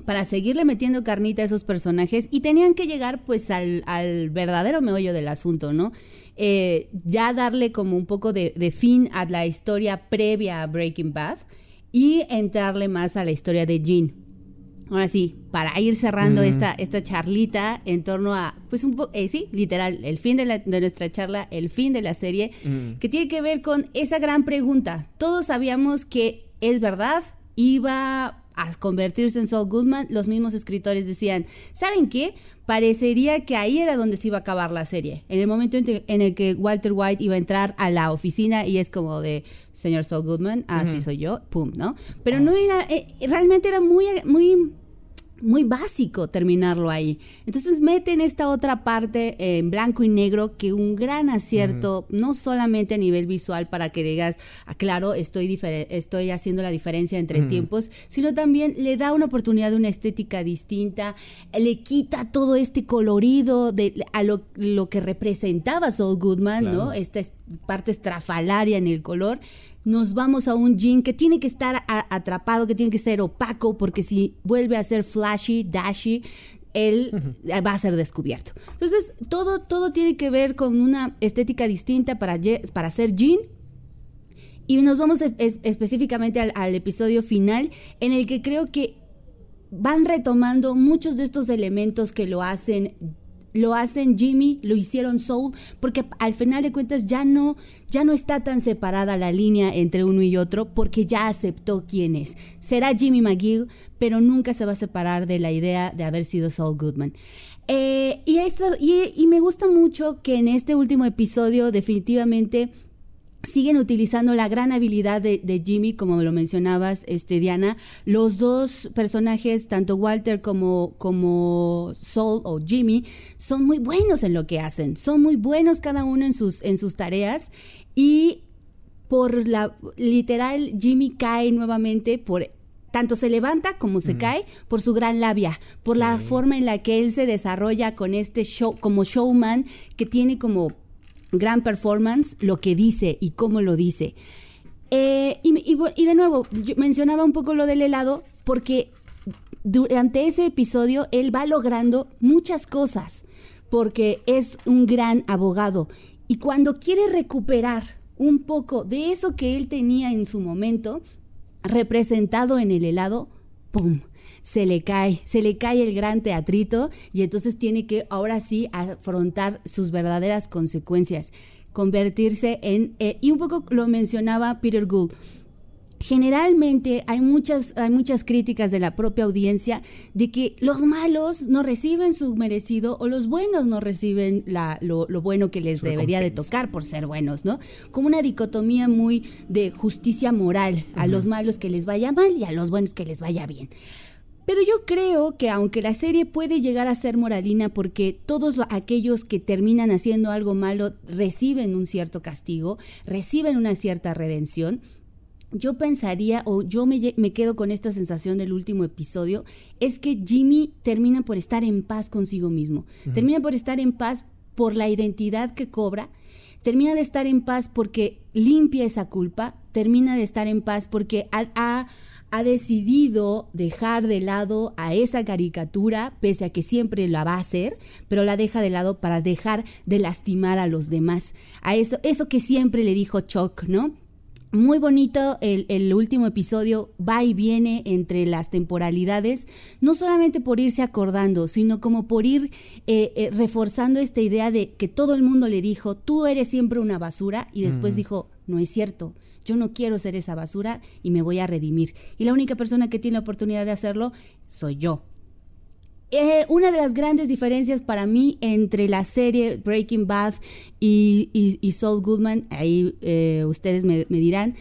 para seguirle metiendo carnita a esos personajes y tenían que llegar pues al, al verdadero meollo del asunto, ¿no? Eh, ya darle como un poco de, fin a la historia previa a Breaking Bad y entrarle más a la historia de Jean. Ahora sí, para ir cerrando esta, esta charlita en torno a, pues un poco, eh, sí, literal, el fin de, nuestra charla, el fin de la serie, que tiene que ver con esa gran pregunta. Todos sabíamos que es verdad, iba a convertirse en Saul Goodman, los mismos escritores decían, ¿saben qué? Parecería que ahí era donde se iba a acabar la serie. En el momento en, el que Walter White iba a entrar a la oficina y es como de, señor Saul Goodman, así soy yo, pum, ¿no? Pero no era, eh, realmente era muy, muy muy básico terminarlo ahí. Entonces meten esta otra parte en blanco y negro que un gran acierto, no solamente a nivel visual para que digas, ah, claro, estoy, estoy haciendo la diferencia entre tiempos, sino también le da una oportunidad de una estética distinta, le quita todo este colorido de, a lo, que representaba Saul Goodman, ¿no? Esta parte estrafalaria en el color nos vamos a un jean que tiene que estar atrapado, que tiene que ser opaco, porque si vuelve a ser flashy, dashy, él va a ser descubierto. Entonces, todo, todo tiene que ver con una estética distinta para, para hacer jean. Y nos vamos específicamente al, al episodio final, en el que creo que van retomando muchos de estos elementos que lo hacen lo hacen Jimmy, lo hicieron Soul, porque al final de cuentas ya no, ya no está tan separada la línea entre uno y otro, porque ya aceptó quién es. Será Jimmy McGill, pero nunca se va a separar de la idea de haber sido Saul Goodman. Eh, y, esto, y, y me gusta mucho que en este último episodio definitivamente siguen utilizando la gran habilidad de, Jimmy, como lo mencionabas, este, Diana. Los dos personajes, tanto Walter como, como Saul o Jimmy, son muy buenos en lo que hacen. Son muy buenos cada uno en sus, en sus tareas. Y por la literal, Jimmy cae nuevamente por tanto se levanta como se cae por su gran labia, por la forma en la que él se desarrolla con este show, como showman, que tiene como gran performance, lo que dice y cómo lo dice. Eh, y, de nuevo, mencionaba un poco lo del helado porque durante ese episodio él va logrando muchas cosas porque es un gran abogado y cuando quiere recuperar un poco de eso que él tenía en su momento representado en el helado, ¡pum! Se le cae, se le cae el gran teatrito y entonces tiene que ahora sí afrontar sus verdaderas consecuencias, convertirse en, eh, y un poco lo mencionaba Peter Gould, generalmente hay muchas, hay muchas críticas de la propia audiencia de que los malos no reciben su merecido o los buenos no reciben la, lo, bueno que les debería de tocar por ser buenos, ¿no? Como una dicotomía muy de justicia moral, a los malos que les vaya mal y a los buenos que les vaya bien. Pero yo creo que aunque la serie puede llegar a ser moralina porque todos aquellos que terminan haciendo algo malo reciben un cierto castigo, reciben una cierta redención, yo pensaría o yo me, quedo con esta sensación del último episodio, es que Jimmy termina por estar en paz consigo mismo, termina por estar en paz por la identidad que cobra, termina de estar en paz porque limpia esa culpa, termina de estar en paz porque ha ha decidido dejar de lado a esa caricatura, pese a que siempre la va a hacer, pero la deja de lado para dejar de lastimar a los demás. A eso, eso que siempre le dijo Chuck, ¿no? Muy bonito el, último episodio, va y viene entre las temporalidades, no solamente por irse acordando, sino como por ir eh, eh, reforzando esta idea de que todo el mundo le dijo, tú eres siempre una basura, y después dijo, no es cierto, yo no quiero ser esa basura y me voy a redimir. Y la única persona que tiene la oportunidad de hacerlo soy yo. Eh, una de las grandes diferencias para mí entre la serie Breaking Bad y, y, Saul Goodman, ahí eh, ustedes me, me dirán,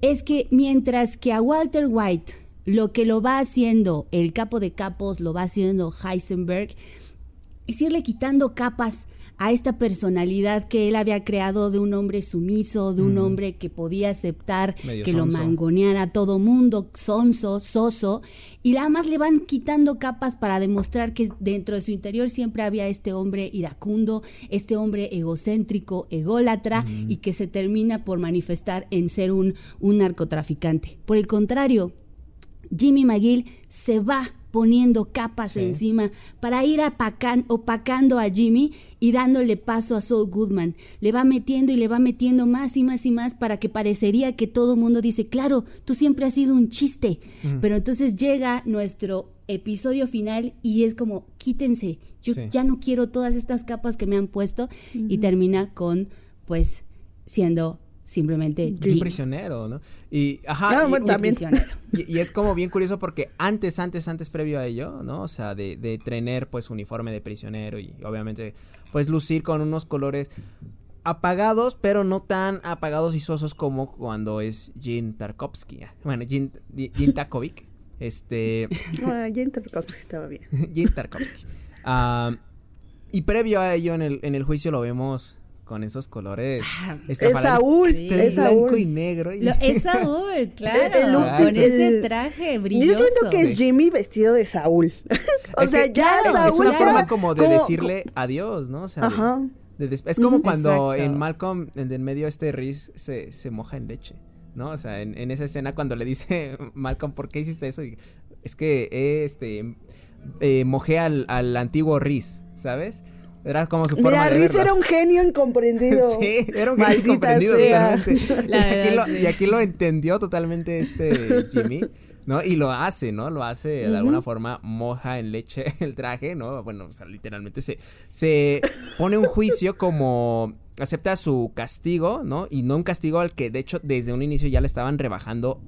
es que mientras que a Walter White lo que lo va haciendo el capo de capos, lo va haciendo Heisenberg, es irle quitando capas a esta personalidad que él había creado de un hombre sumiso, de un hombre que podía aceptar que lo mangoneara todo mundo, sonso, soso, y nada más le van quitando capas para demostrar que dentro de su interior siempre había este hombre iracundo, este hombre egocéntrico, ególatra, y que se termina por manifestar en ser un, un narcotraficante. Por el contrario, Jimmy McGill se va poniendo capas encima para ir opacando a Jimmy y dándole paso a Saul Goodman. Le va metiendo y le va metiendo más y más y más para que parecería que todo el mundo dice, claro, tú siempre has sido un chiste. Pero entonces llega nuestro episodio final y es como, quítense, yo ya no quiero todas estas capas que me han puesto y termina con, pues, siendo simplemente un prisionero, ¿no? Y ajá, y, también. [laughs] Y, es como bien curioso porque antes, antes, antes previo a ello, ¿no? O sea, de, de tener pues uniforme de prisionero y obviamente pues lucir con unos colores apagados, pero no tan apagados y sosos como cuando es Jin Tarkovsky. [laughs] Bueno, Jin, Jin Takovic. Este. Bueno, [laughs] Jin Tarkovsky estaba bien. Jin Tarkovsky. Ah, y previo a ello, en el, en el juicio lo vemos con esos colores. Ah, es Saúl, es blanco y negro. es Saúl, [laughs] claro, con ese traje brilloso. Yo siento que es Jimmy vestido de Saúl. [laughs] o sea, ya Saúl. Es una forma como de decirle adiós, ¿no? O sea, Ajá. es como cuando en Malcolm, en el medio este Riz se, se moja en leche. ¿no? O sea, en, en, esa escena cuando le dice [laughs] Malcolm, ¿por qué hiciste eso? es que este eh, mojé al, al antiguo Riz, ¿sabes? Era como su forma Mira, Riz era un genio incomprendido. [laughs] sí, era un genio incomprendido totalmente. [laughs] y, aquí lo, y, aquí lo, entendió totalmente este [laughs] Jimmy, ¿no? Y lo hace, ¿no? Lo hace de alguna forma, moja en leche el traje, ¿no? Bueno, o sea, literalmente se, se pone un juicio como acepta su castigo, ¿no? Y no un castigo al que de hecho desde un inicio ya le estaban rebajando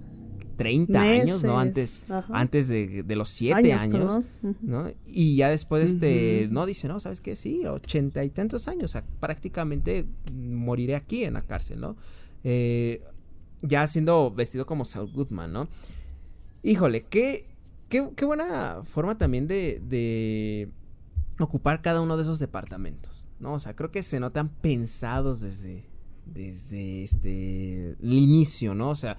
30 años, ¿no? Antes, antes de, los 7 años, ¿no? Y ya después, este, no, dice, no, ¿sabes qué? Sí, ochenta y tantos años, o sea, prácticamente moriré aquí en la cárcel, ¿no? Eh, ya siendo vestido como Saul Goodman, ¿no? Híjole, qué, qué, qué buena forma también de, de ocupar cada uno de esos departamentos, ¿no? O sea, creo que se notan pensados desde, desde este el inicio, ¿no? O sea,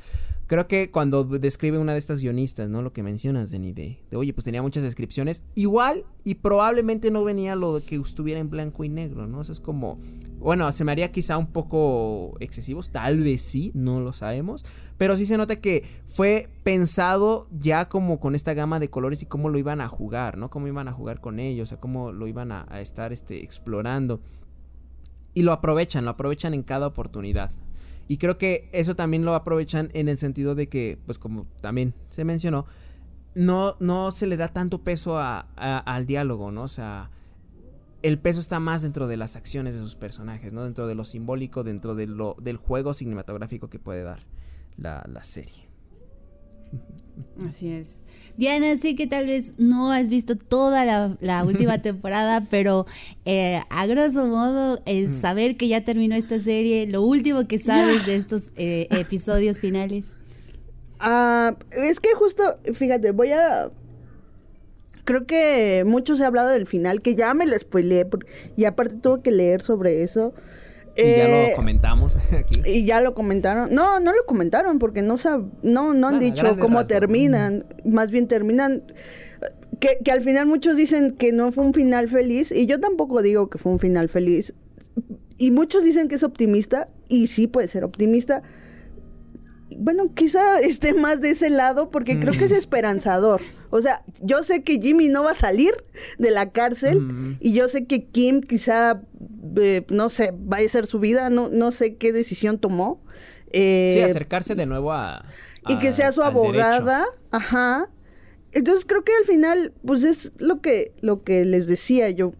creo que cuando describe una de estas guionistas, ¿no? Lo que mencionas, Denny, de, de, oye, pues tenía muchas descripciones, igual y probablemente no venía lo de que estuviera en blanco y negro, ¿no? Eso es como, bueno, se me haría quizá un poco excesivos, tal vez sí, no lo sabemos, pero sí se nota que fue pensado ya como con esta gama de colores y cómo lo iban a jugar, ¿no? Cómo iban a jugar con ellos, o sea, cómo lo iban a, a estar este, explorando y lo aprovechan, lo aprovechan en cada oportunidad. Y creo que eso también lo aprovechan en el sentido de que, pues como también se mencionó, no, no se le da tanto peso a, al diálogo, ¿no? O sea, el peso está más dentro de las acciones de sus personajes, ¿no? Dentro de lo simbólico, dentro de lo, del juego cinematográfico que puede dar la, la serie. Así es. Diana, sí que tal vez no has visto toda la, [laughs] última temporada, pero eh, a grosso modo es saber que ya terminó esta serie, lo último que sabes de estos eh, episodios finales. Ah, es que justo, fíjate, voy a... Creo que mucho se ha hablado del final, que ya me lo spoileé, y aparte tuve que leer sobre eso. Y ya lo eh, comentamos [laughs] aquí. Y ya lo comentaron. No, no lo comentaron porque no no, no han dicho cómo terminan. Más bien terminan. Que, que, al final muchos dicen que no fue un final feliz. Y yo tampoco digo que fue un final feliz. Y muchos dicen que es optimista. Y sí puede ser optimista. bueno, quizá [laughs] esté más de ese lado porque creo que es esperanzador. O sea, yo sé que Jimmy no va a salir de la cárcel y yo sé que Kim quizá, eh, no sé, vaya a ser su vida, no, no sé qué decisión tomó. Eh, sí, acercarse de nuevo a... y que sea su abogada, ajá. Entonces creo que al final, pues es lo que, lo que les decía yo.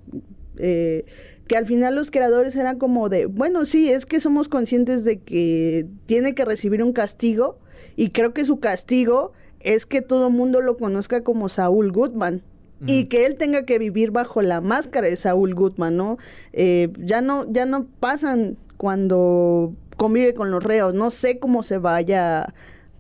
Eh, que al final los creadores eran como de, bueno, sí, es que somos conscientes de que tiene que recibir un castigo y creo que su castigo es que todo el mundo lo conozca como Saúl Goodman. Y que él tenga que vivir bajo la máscara de Saúl Goodman, ¿no? Eh, ya no, ya no pasan cuando convive con los reos. No sé cómo se vaya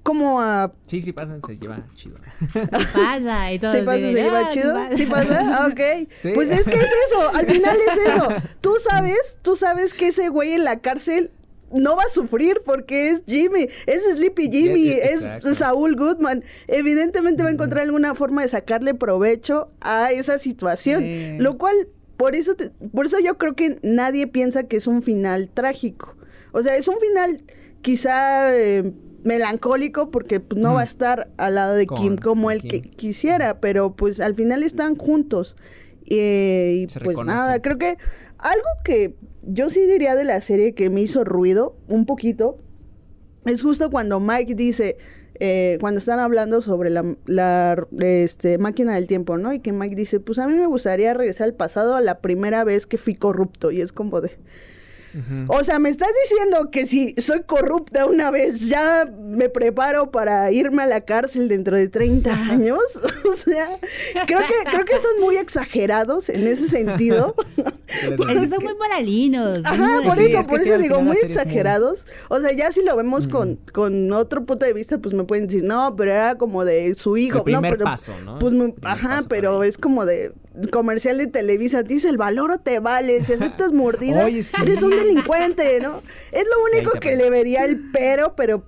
como a... Sí, sí pasan, se lleva chido. Sí [laughs] pasa y todo. ¿Sí pasa, se lleva chido? ¿Sí pasa? Ah, ok. [laughs] Pues es que es eso, al final es eso. Tú sabes, tú sabes que ese güey en la cárcel no va a sufrir porque es Jimmy, es Sleepy Jimmy, es Saúl Goodman. Evidentemente va a encontrar alguna forma de sacarle provecho a esa situación, lo cual por eso por eso yo creo que nadie piensa que es un final trágico. O sea, es un final quizá eh, melancólico porque pues, no va a estar al lado de Kim como él que quisiera, pero pues al final están juntos. y pues nada, creo que algo que yo sí diría de la serie que me hizo ruido un poquito es justo cuando Mike dice, eh, cuando están hablando sobre la, la este, máquina del tiempo, ¿no? Y que Mike dice, pues a mí me gustaría regresar al pasado a la primera vez que fui corrupto. Y es como de, o sea, me estás diciendo que si soy corrupta una vez, ya me preparo para irme a la cárcel dentro de 30 [laughs] años. [laughs] o sea, creo que, creo que son muy exagerados en ese sentido. [laughs] son muy moralinos. Ajá, por eso, por eso digo, muy exagerados. O sea, ya si lo vemos con, con otro punto de vista, pues me pueden decir, no, pero era como de su hijo. no, pero, paso, ¿no? Pues, ajá, pero es como de comercial de Televisa, dice el valor o te vale, si aceptas mordida, eres un delincuente, ¿no? Es lo único que le vería el pero, pero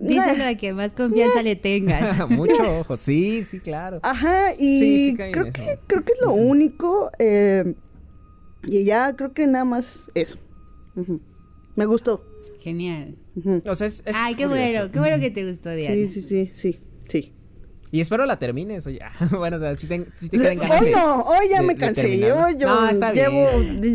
Díselo a que más confianza le tengas. [laughs] Mucho ojo, sí, sí, claro. Ajá, y creo, que, creo que es lo único. Eh, y ya creo que nada más eso. Me gustó. Genial. o sea, es, Ay, qué bueno, qué bueno que te gustó, Diana. Sí, sí, sí, sí, sí. Y espero la termines, oye. [laughs] bueno, o sea, si te, si te quedan ganas. Hoy no, hoy ya me cansé. Yo, yo no, está llevo.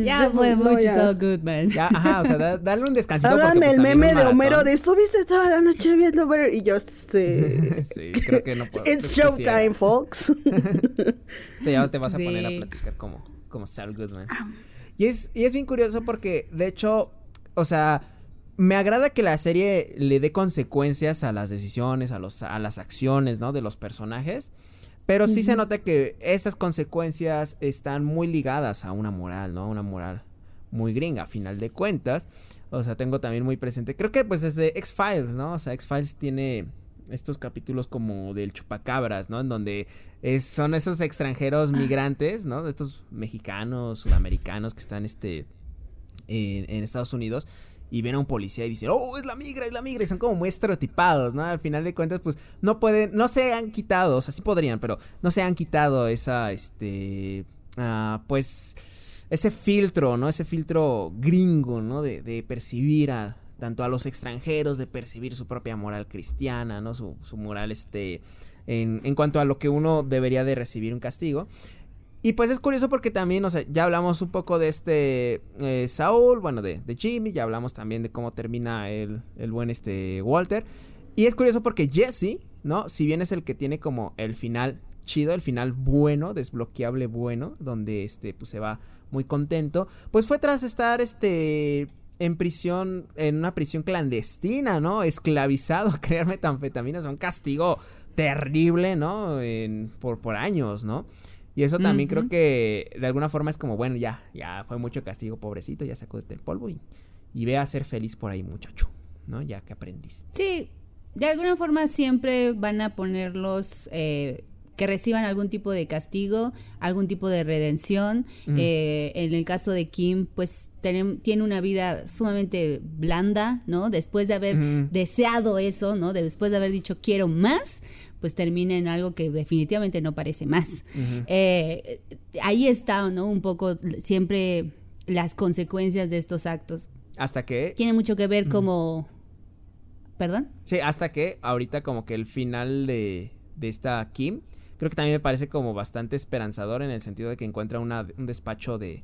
Ya fue mucho so good, man. Ya, ajá, o sea, dale un descansito. Háganme pues, el meme de Homero de estuviste toda la noche viendo Y yo, este. [laughs] sí, creo que no puedo. It's showtime, folks. ya te vas a poner a platicar como, como Saul Goodman. Y es, y es bien curioso porque, de hecho, o sea me agrada que la serie le dé consecuencias a las decisiones, a, los, a las acciones, ¿no? De los personajes. Pero sí se nota que estas consecuencias están muy ligadas a una moral, ¿no? Una moral muy gringa, a final de cuentas. O sea, tengo también muy presente. Creo que pues desde X-Files, ¿no? O sea, X-Files tiene estos capítulos como del chupacabras, ¿no? En donde son esos extranjeros migrantes, ¿no? De estos mexicanos, sudamericanos que están este, en Estados Unidos y ven a un policía y dicen, oh, es la migra, es la migra, y son como muy estereotipados, ¿no? Al final de cuentas, pues no pueden, no se han quitado, o sea, sí podrían, pero no se han quitado esa, este, ah, pues, ese filtro, ¿no? Ese filtro gringo, ¿no? De, de percibir a, tanto a los extranjeros, de percibir su propia moral cristiana, ¿no? Su, su moral, este, en, en cuanto a lo que uno debería de recibir un castigo. Y pues es curioso porque también, o sea, ya hablamos un poco de este eh, Saúl, bueno, de, de, Jimmy, ya hablamos también de cómo termina el, el buen este Walter. Y es curioso porque Jesse, ¿no? Si bien es el que tiene como el final chido, el final bueno, desbloqueable bueno, donde este pues se va muy contento, pues fue tras estar este en prisión, en una prisión clandestina, ¿no? Esclavizado [laughs] crear metanfetaminas, un castigo terrible, ¿no? En, por, por años, ¿no? Y eso también creo que de alguna forma es como, bueno, ya, ya fue mucho castigo, pobrecito, ya sacó el polvo y, y ve a ser feliz por ahí, muchacho, ¿no? Ya que aprendiste. Sí, de alguna forma siempre van a ponerlos eh, que reciban algún tipo de castigo, algún tipo de redención. Eh, en el caso de Kim, pues tiene una vida sumamente blanda, ¿no? Después de haber deseado eso, ¿no? Después de haber dicho quiero más, pues termina en algo que definitivamente no parece más. Eh, ahí está, ¿no? Un poco siempre las consecuencias de estos actos. Hasta que... Tiene mucho que ver como ¿Perdón? Sí, hasta que ahorita como que el final de, de esta Kim, creo que también me parece como bastante esperanzador en el sentido de que encuentra una, un despacho de,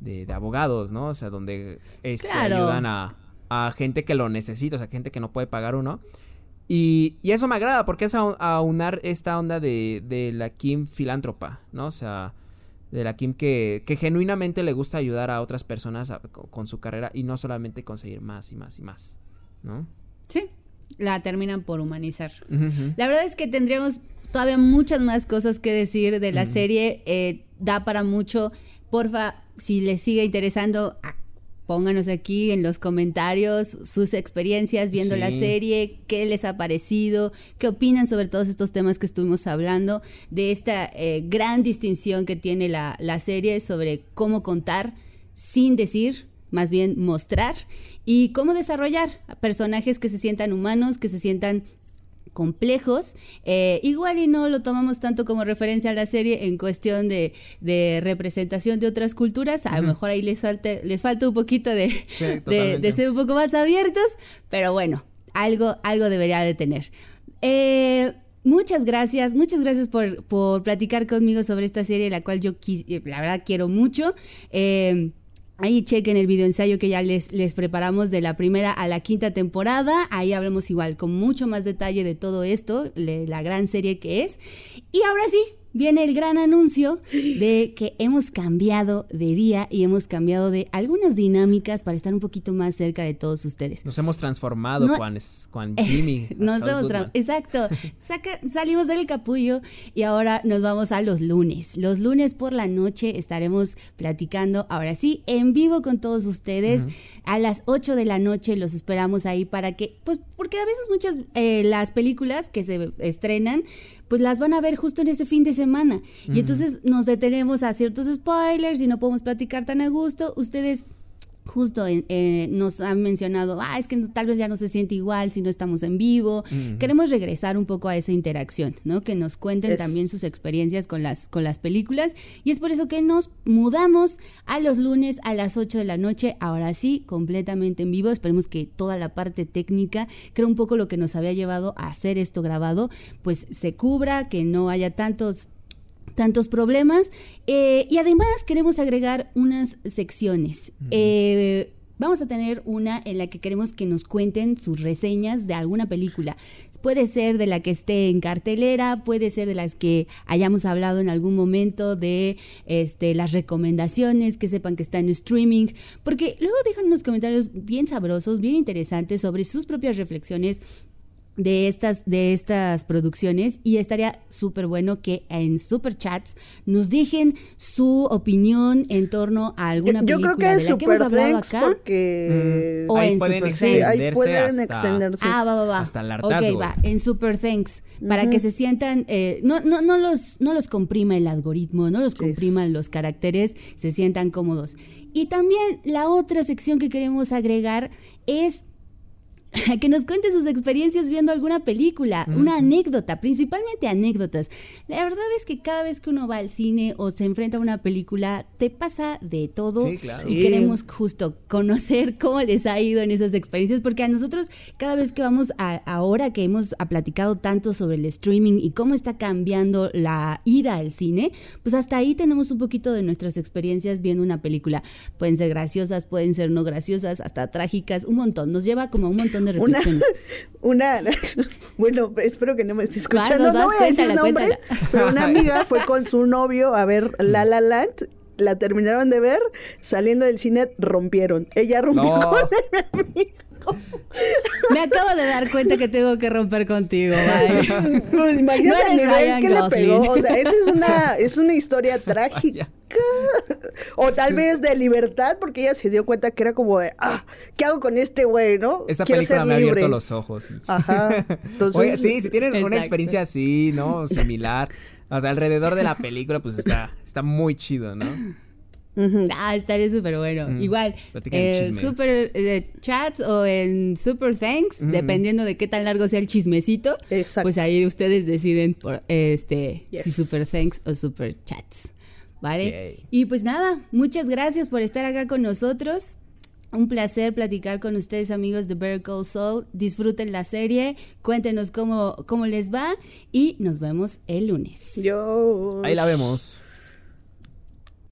de, abogados, ¿no? O sea, donde este, ayudan a, a, gente que lo necesita, o sea, gente que no puede pagar uno. Y, y eso me agrada porque es aunar esta onda de, de la Kim filántropa, ¿no? O sea, de la Kim que, que genuinamente le gusta ayudar a otras personas con su carrera y no solamente conseguir más y más y más, ¿no? Sí, la terminan por humanizar. La verdad es que tendríamos todavía muchas más cosas que decir de la serie, eh, da para mucho. Porfa, si les sigue interesando, pónganos aquí en los comentarios sus experiencias viendo la serie, qué les ha parecido, qué opinan sobre todos estos temas que estuvimos hablando, de esta eh, gran distinción que tiene la, la serie sobre cómo contar sin decir, más bien mostrar, y cómo desarrollar personajes que se sientan humanos, que se sientan complejos. Eh, igual y no lo tomamos tanto como referencia a la serie en cuestión de, representación de otras culturas. A lo mejor ahí les, falta, les falta un poquito de, de, ser un poco más abiertos, pero bueno, algo, algo debería de tener. Eh, muchas gracias, muchas gracias por, por, platicar conmigo sobre esta serie, la cual yo la verdad quiero mucho. Eh, Ahí chequen el video ensayo que ya les, les preparamos de la primera a la quinta temporada. Ahí hablamos igual con mucho más detalle de todo esto, la gran serie que es. Y ahora sí, viene el gran anuncio de que hemos cambiado de día y hemos cambiado de algunas dinámicas para estar un poquito más cerca de todos ustedes. Nos hemos transformado, Juan, Juan Jimmy. [laughs] nos hemos exacto. salimos del capullo y ahora nos vamos a los lunes. Los lunes por la noche estaremos platicando, ahora sí, en vivo con todos ustedes. A las 8 de la noche los esperamos ahí para que, pues, porque a veces muchas eh, las películas que se estrenan, pues las van a ver justo en ese fin de semana. Y entonces nos detenemos a ciertos spoilers y no podemos platicar tan a gusto. Ustedes justo eh, nos han mencionado, ah, es que tal vez ya no se siente igual si no estamos en vivo. Queremos regresar un poco a esa interacción, ¿no? Que nos cuenten también sus experiencias con las, con las películas. Y es por eso que nos mudamos a los lunes a las 8 de la noche, ahora sí, completamente en vivo. Esperemos que toda la parte técnica, creo un poco lo que nos había llevado a hacer esto grabado, pues se cubra, que no haya tantos tantos problemas. Eh, y además queremos agregar unas secciones. Eh, vamos a tener una en la que queremos que nos cuenten sus reseñas de alguna película. Puede ser de la que esté en cartelera, puede ser de las que hayamos hablado en algún momento de este, las recomendaciones, que sepan que está en streaming, porque luego dejan unos comentarios bien sabrosos, bien interesantes sobre sus propias reflexiones de estas, de estas producciones y estaría súper bueno que en super chats nos dejen su opinión en torno a alguna película Yo creo que de la que hemos hablado acá porque o en super thanks ahí pueden extenderse. Ah va va va. hasta el ok va. En super thanks para que se sientan eh, no, no, no los no los comprima el algoritmo no los compriman los caracteres se sientan cómodos. Y también la otra sección que queremos agregar es [laughs] que nos cuente sus experiencias viendo alguna película, una anécdota, principalmente anécdotas. La verdad es que cada vez que uno va al cine o se enfrenta a una película, te pasa de todo y queremos justo conocer [laughs] cómo les ha ido en esas experiencias, porque a nosotros cada vez que vamos a, ahora que hemos platicado tanto sobre el streaming y cómo está cambiando la ida al cine, pues hasta ahí tenemos un poquito de nuestras experiencias viendo una película. Pueden ser graciosas, pueden ser no graciosas, hasta trágicas, un montón. Nos lleva como un montón de reflexiones. Una, [laughs] [laughs] bueno, espero que no me esté escuchando. no voy a decir nombre, pero una amiga fue con su novio a ver La La Land la terminaron de ver, saliendo del cine rompieron. Ella rompió con el [laughs] amigo. Me acabo de dar cuenta que tengo que romper contigo, Pues [laughs] imagínate no el que le pegó. O sea, esa es una, es una historia [laughs] trágica. O tal vez de libertad, porque ella se dio cuenta que era como de, ah, ¿qué hago con este güey, no? Esta película me ha abierto los ojos. Ajá. [laughs] Entonces, sí, si tienen una experiencia así, ¿no? Similar. O sea, alrededor de la película, pues está, está muy chido, ¿no? Ah, estaría súper bueno. Mm. Igual, eh, super eh, chats o en super thanks, dependiendo de qué tan largo sea el chismecito. Pues ahí ustedes deciden por este si super thanks o super chats. ¿Vale? Y pues nada, muchas gracias por estar acá con nosotros. Un placer platicar con ustedes, amigos de Better Call Saul. Disfruten la serie, cuéntenos cómo, cómo les va y nos vemos el lunes. Yo. Ahí la vemos.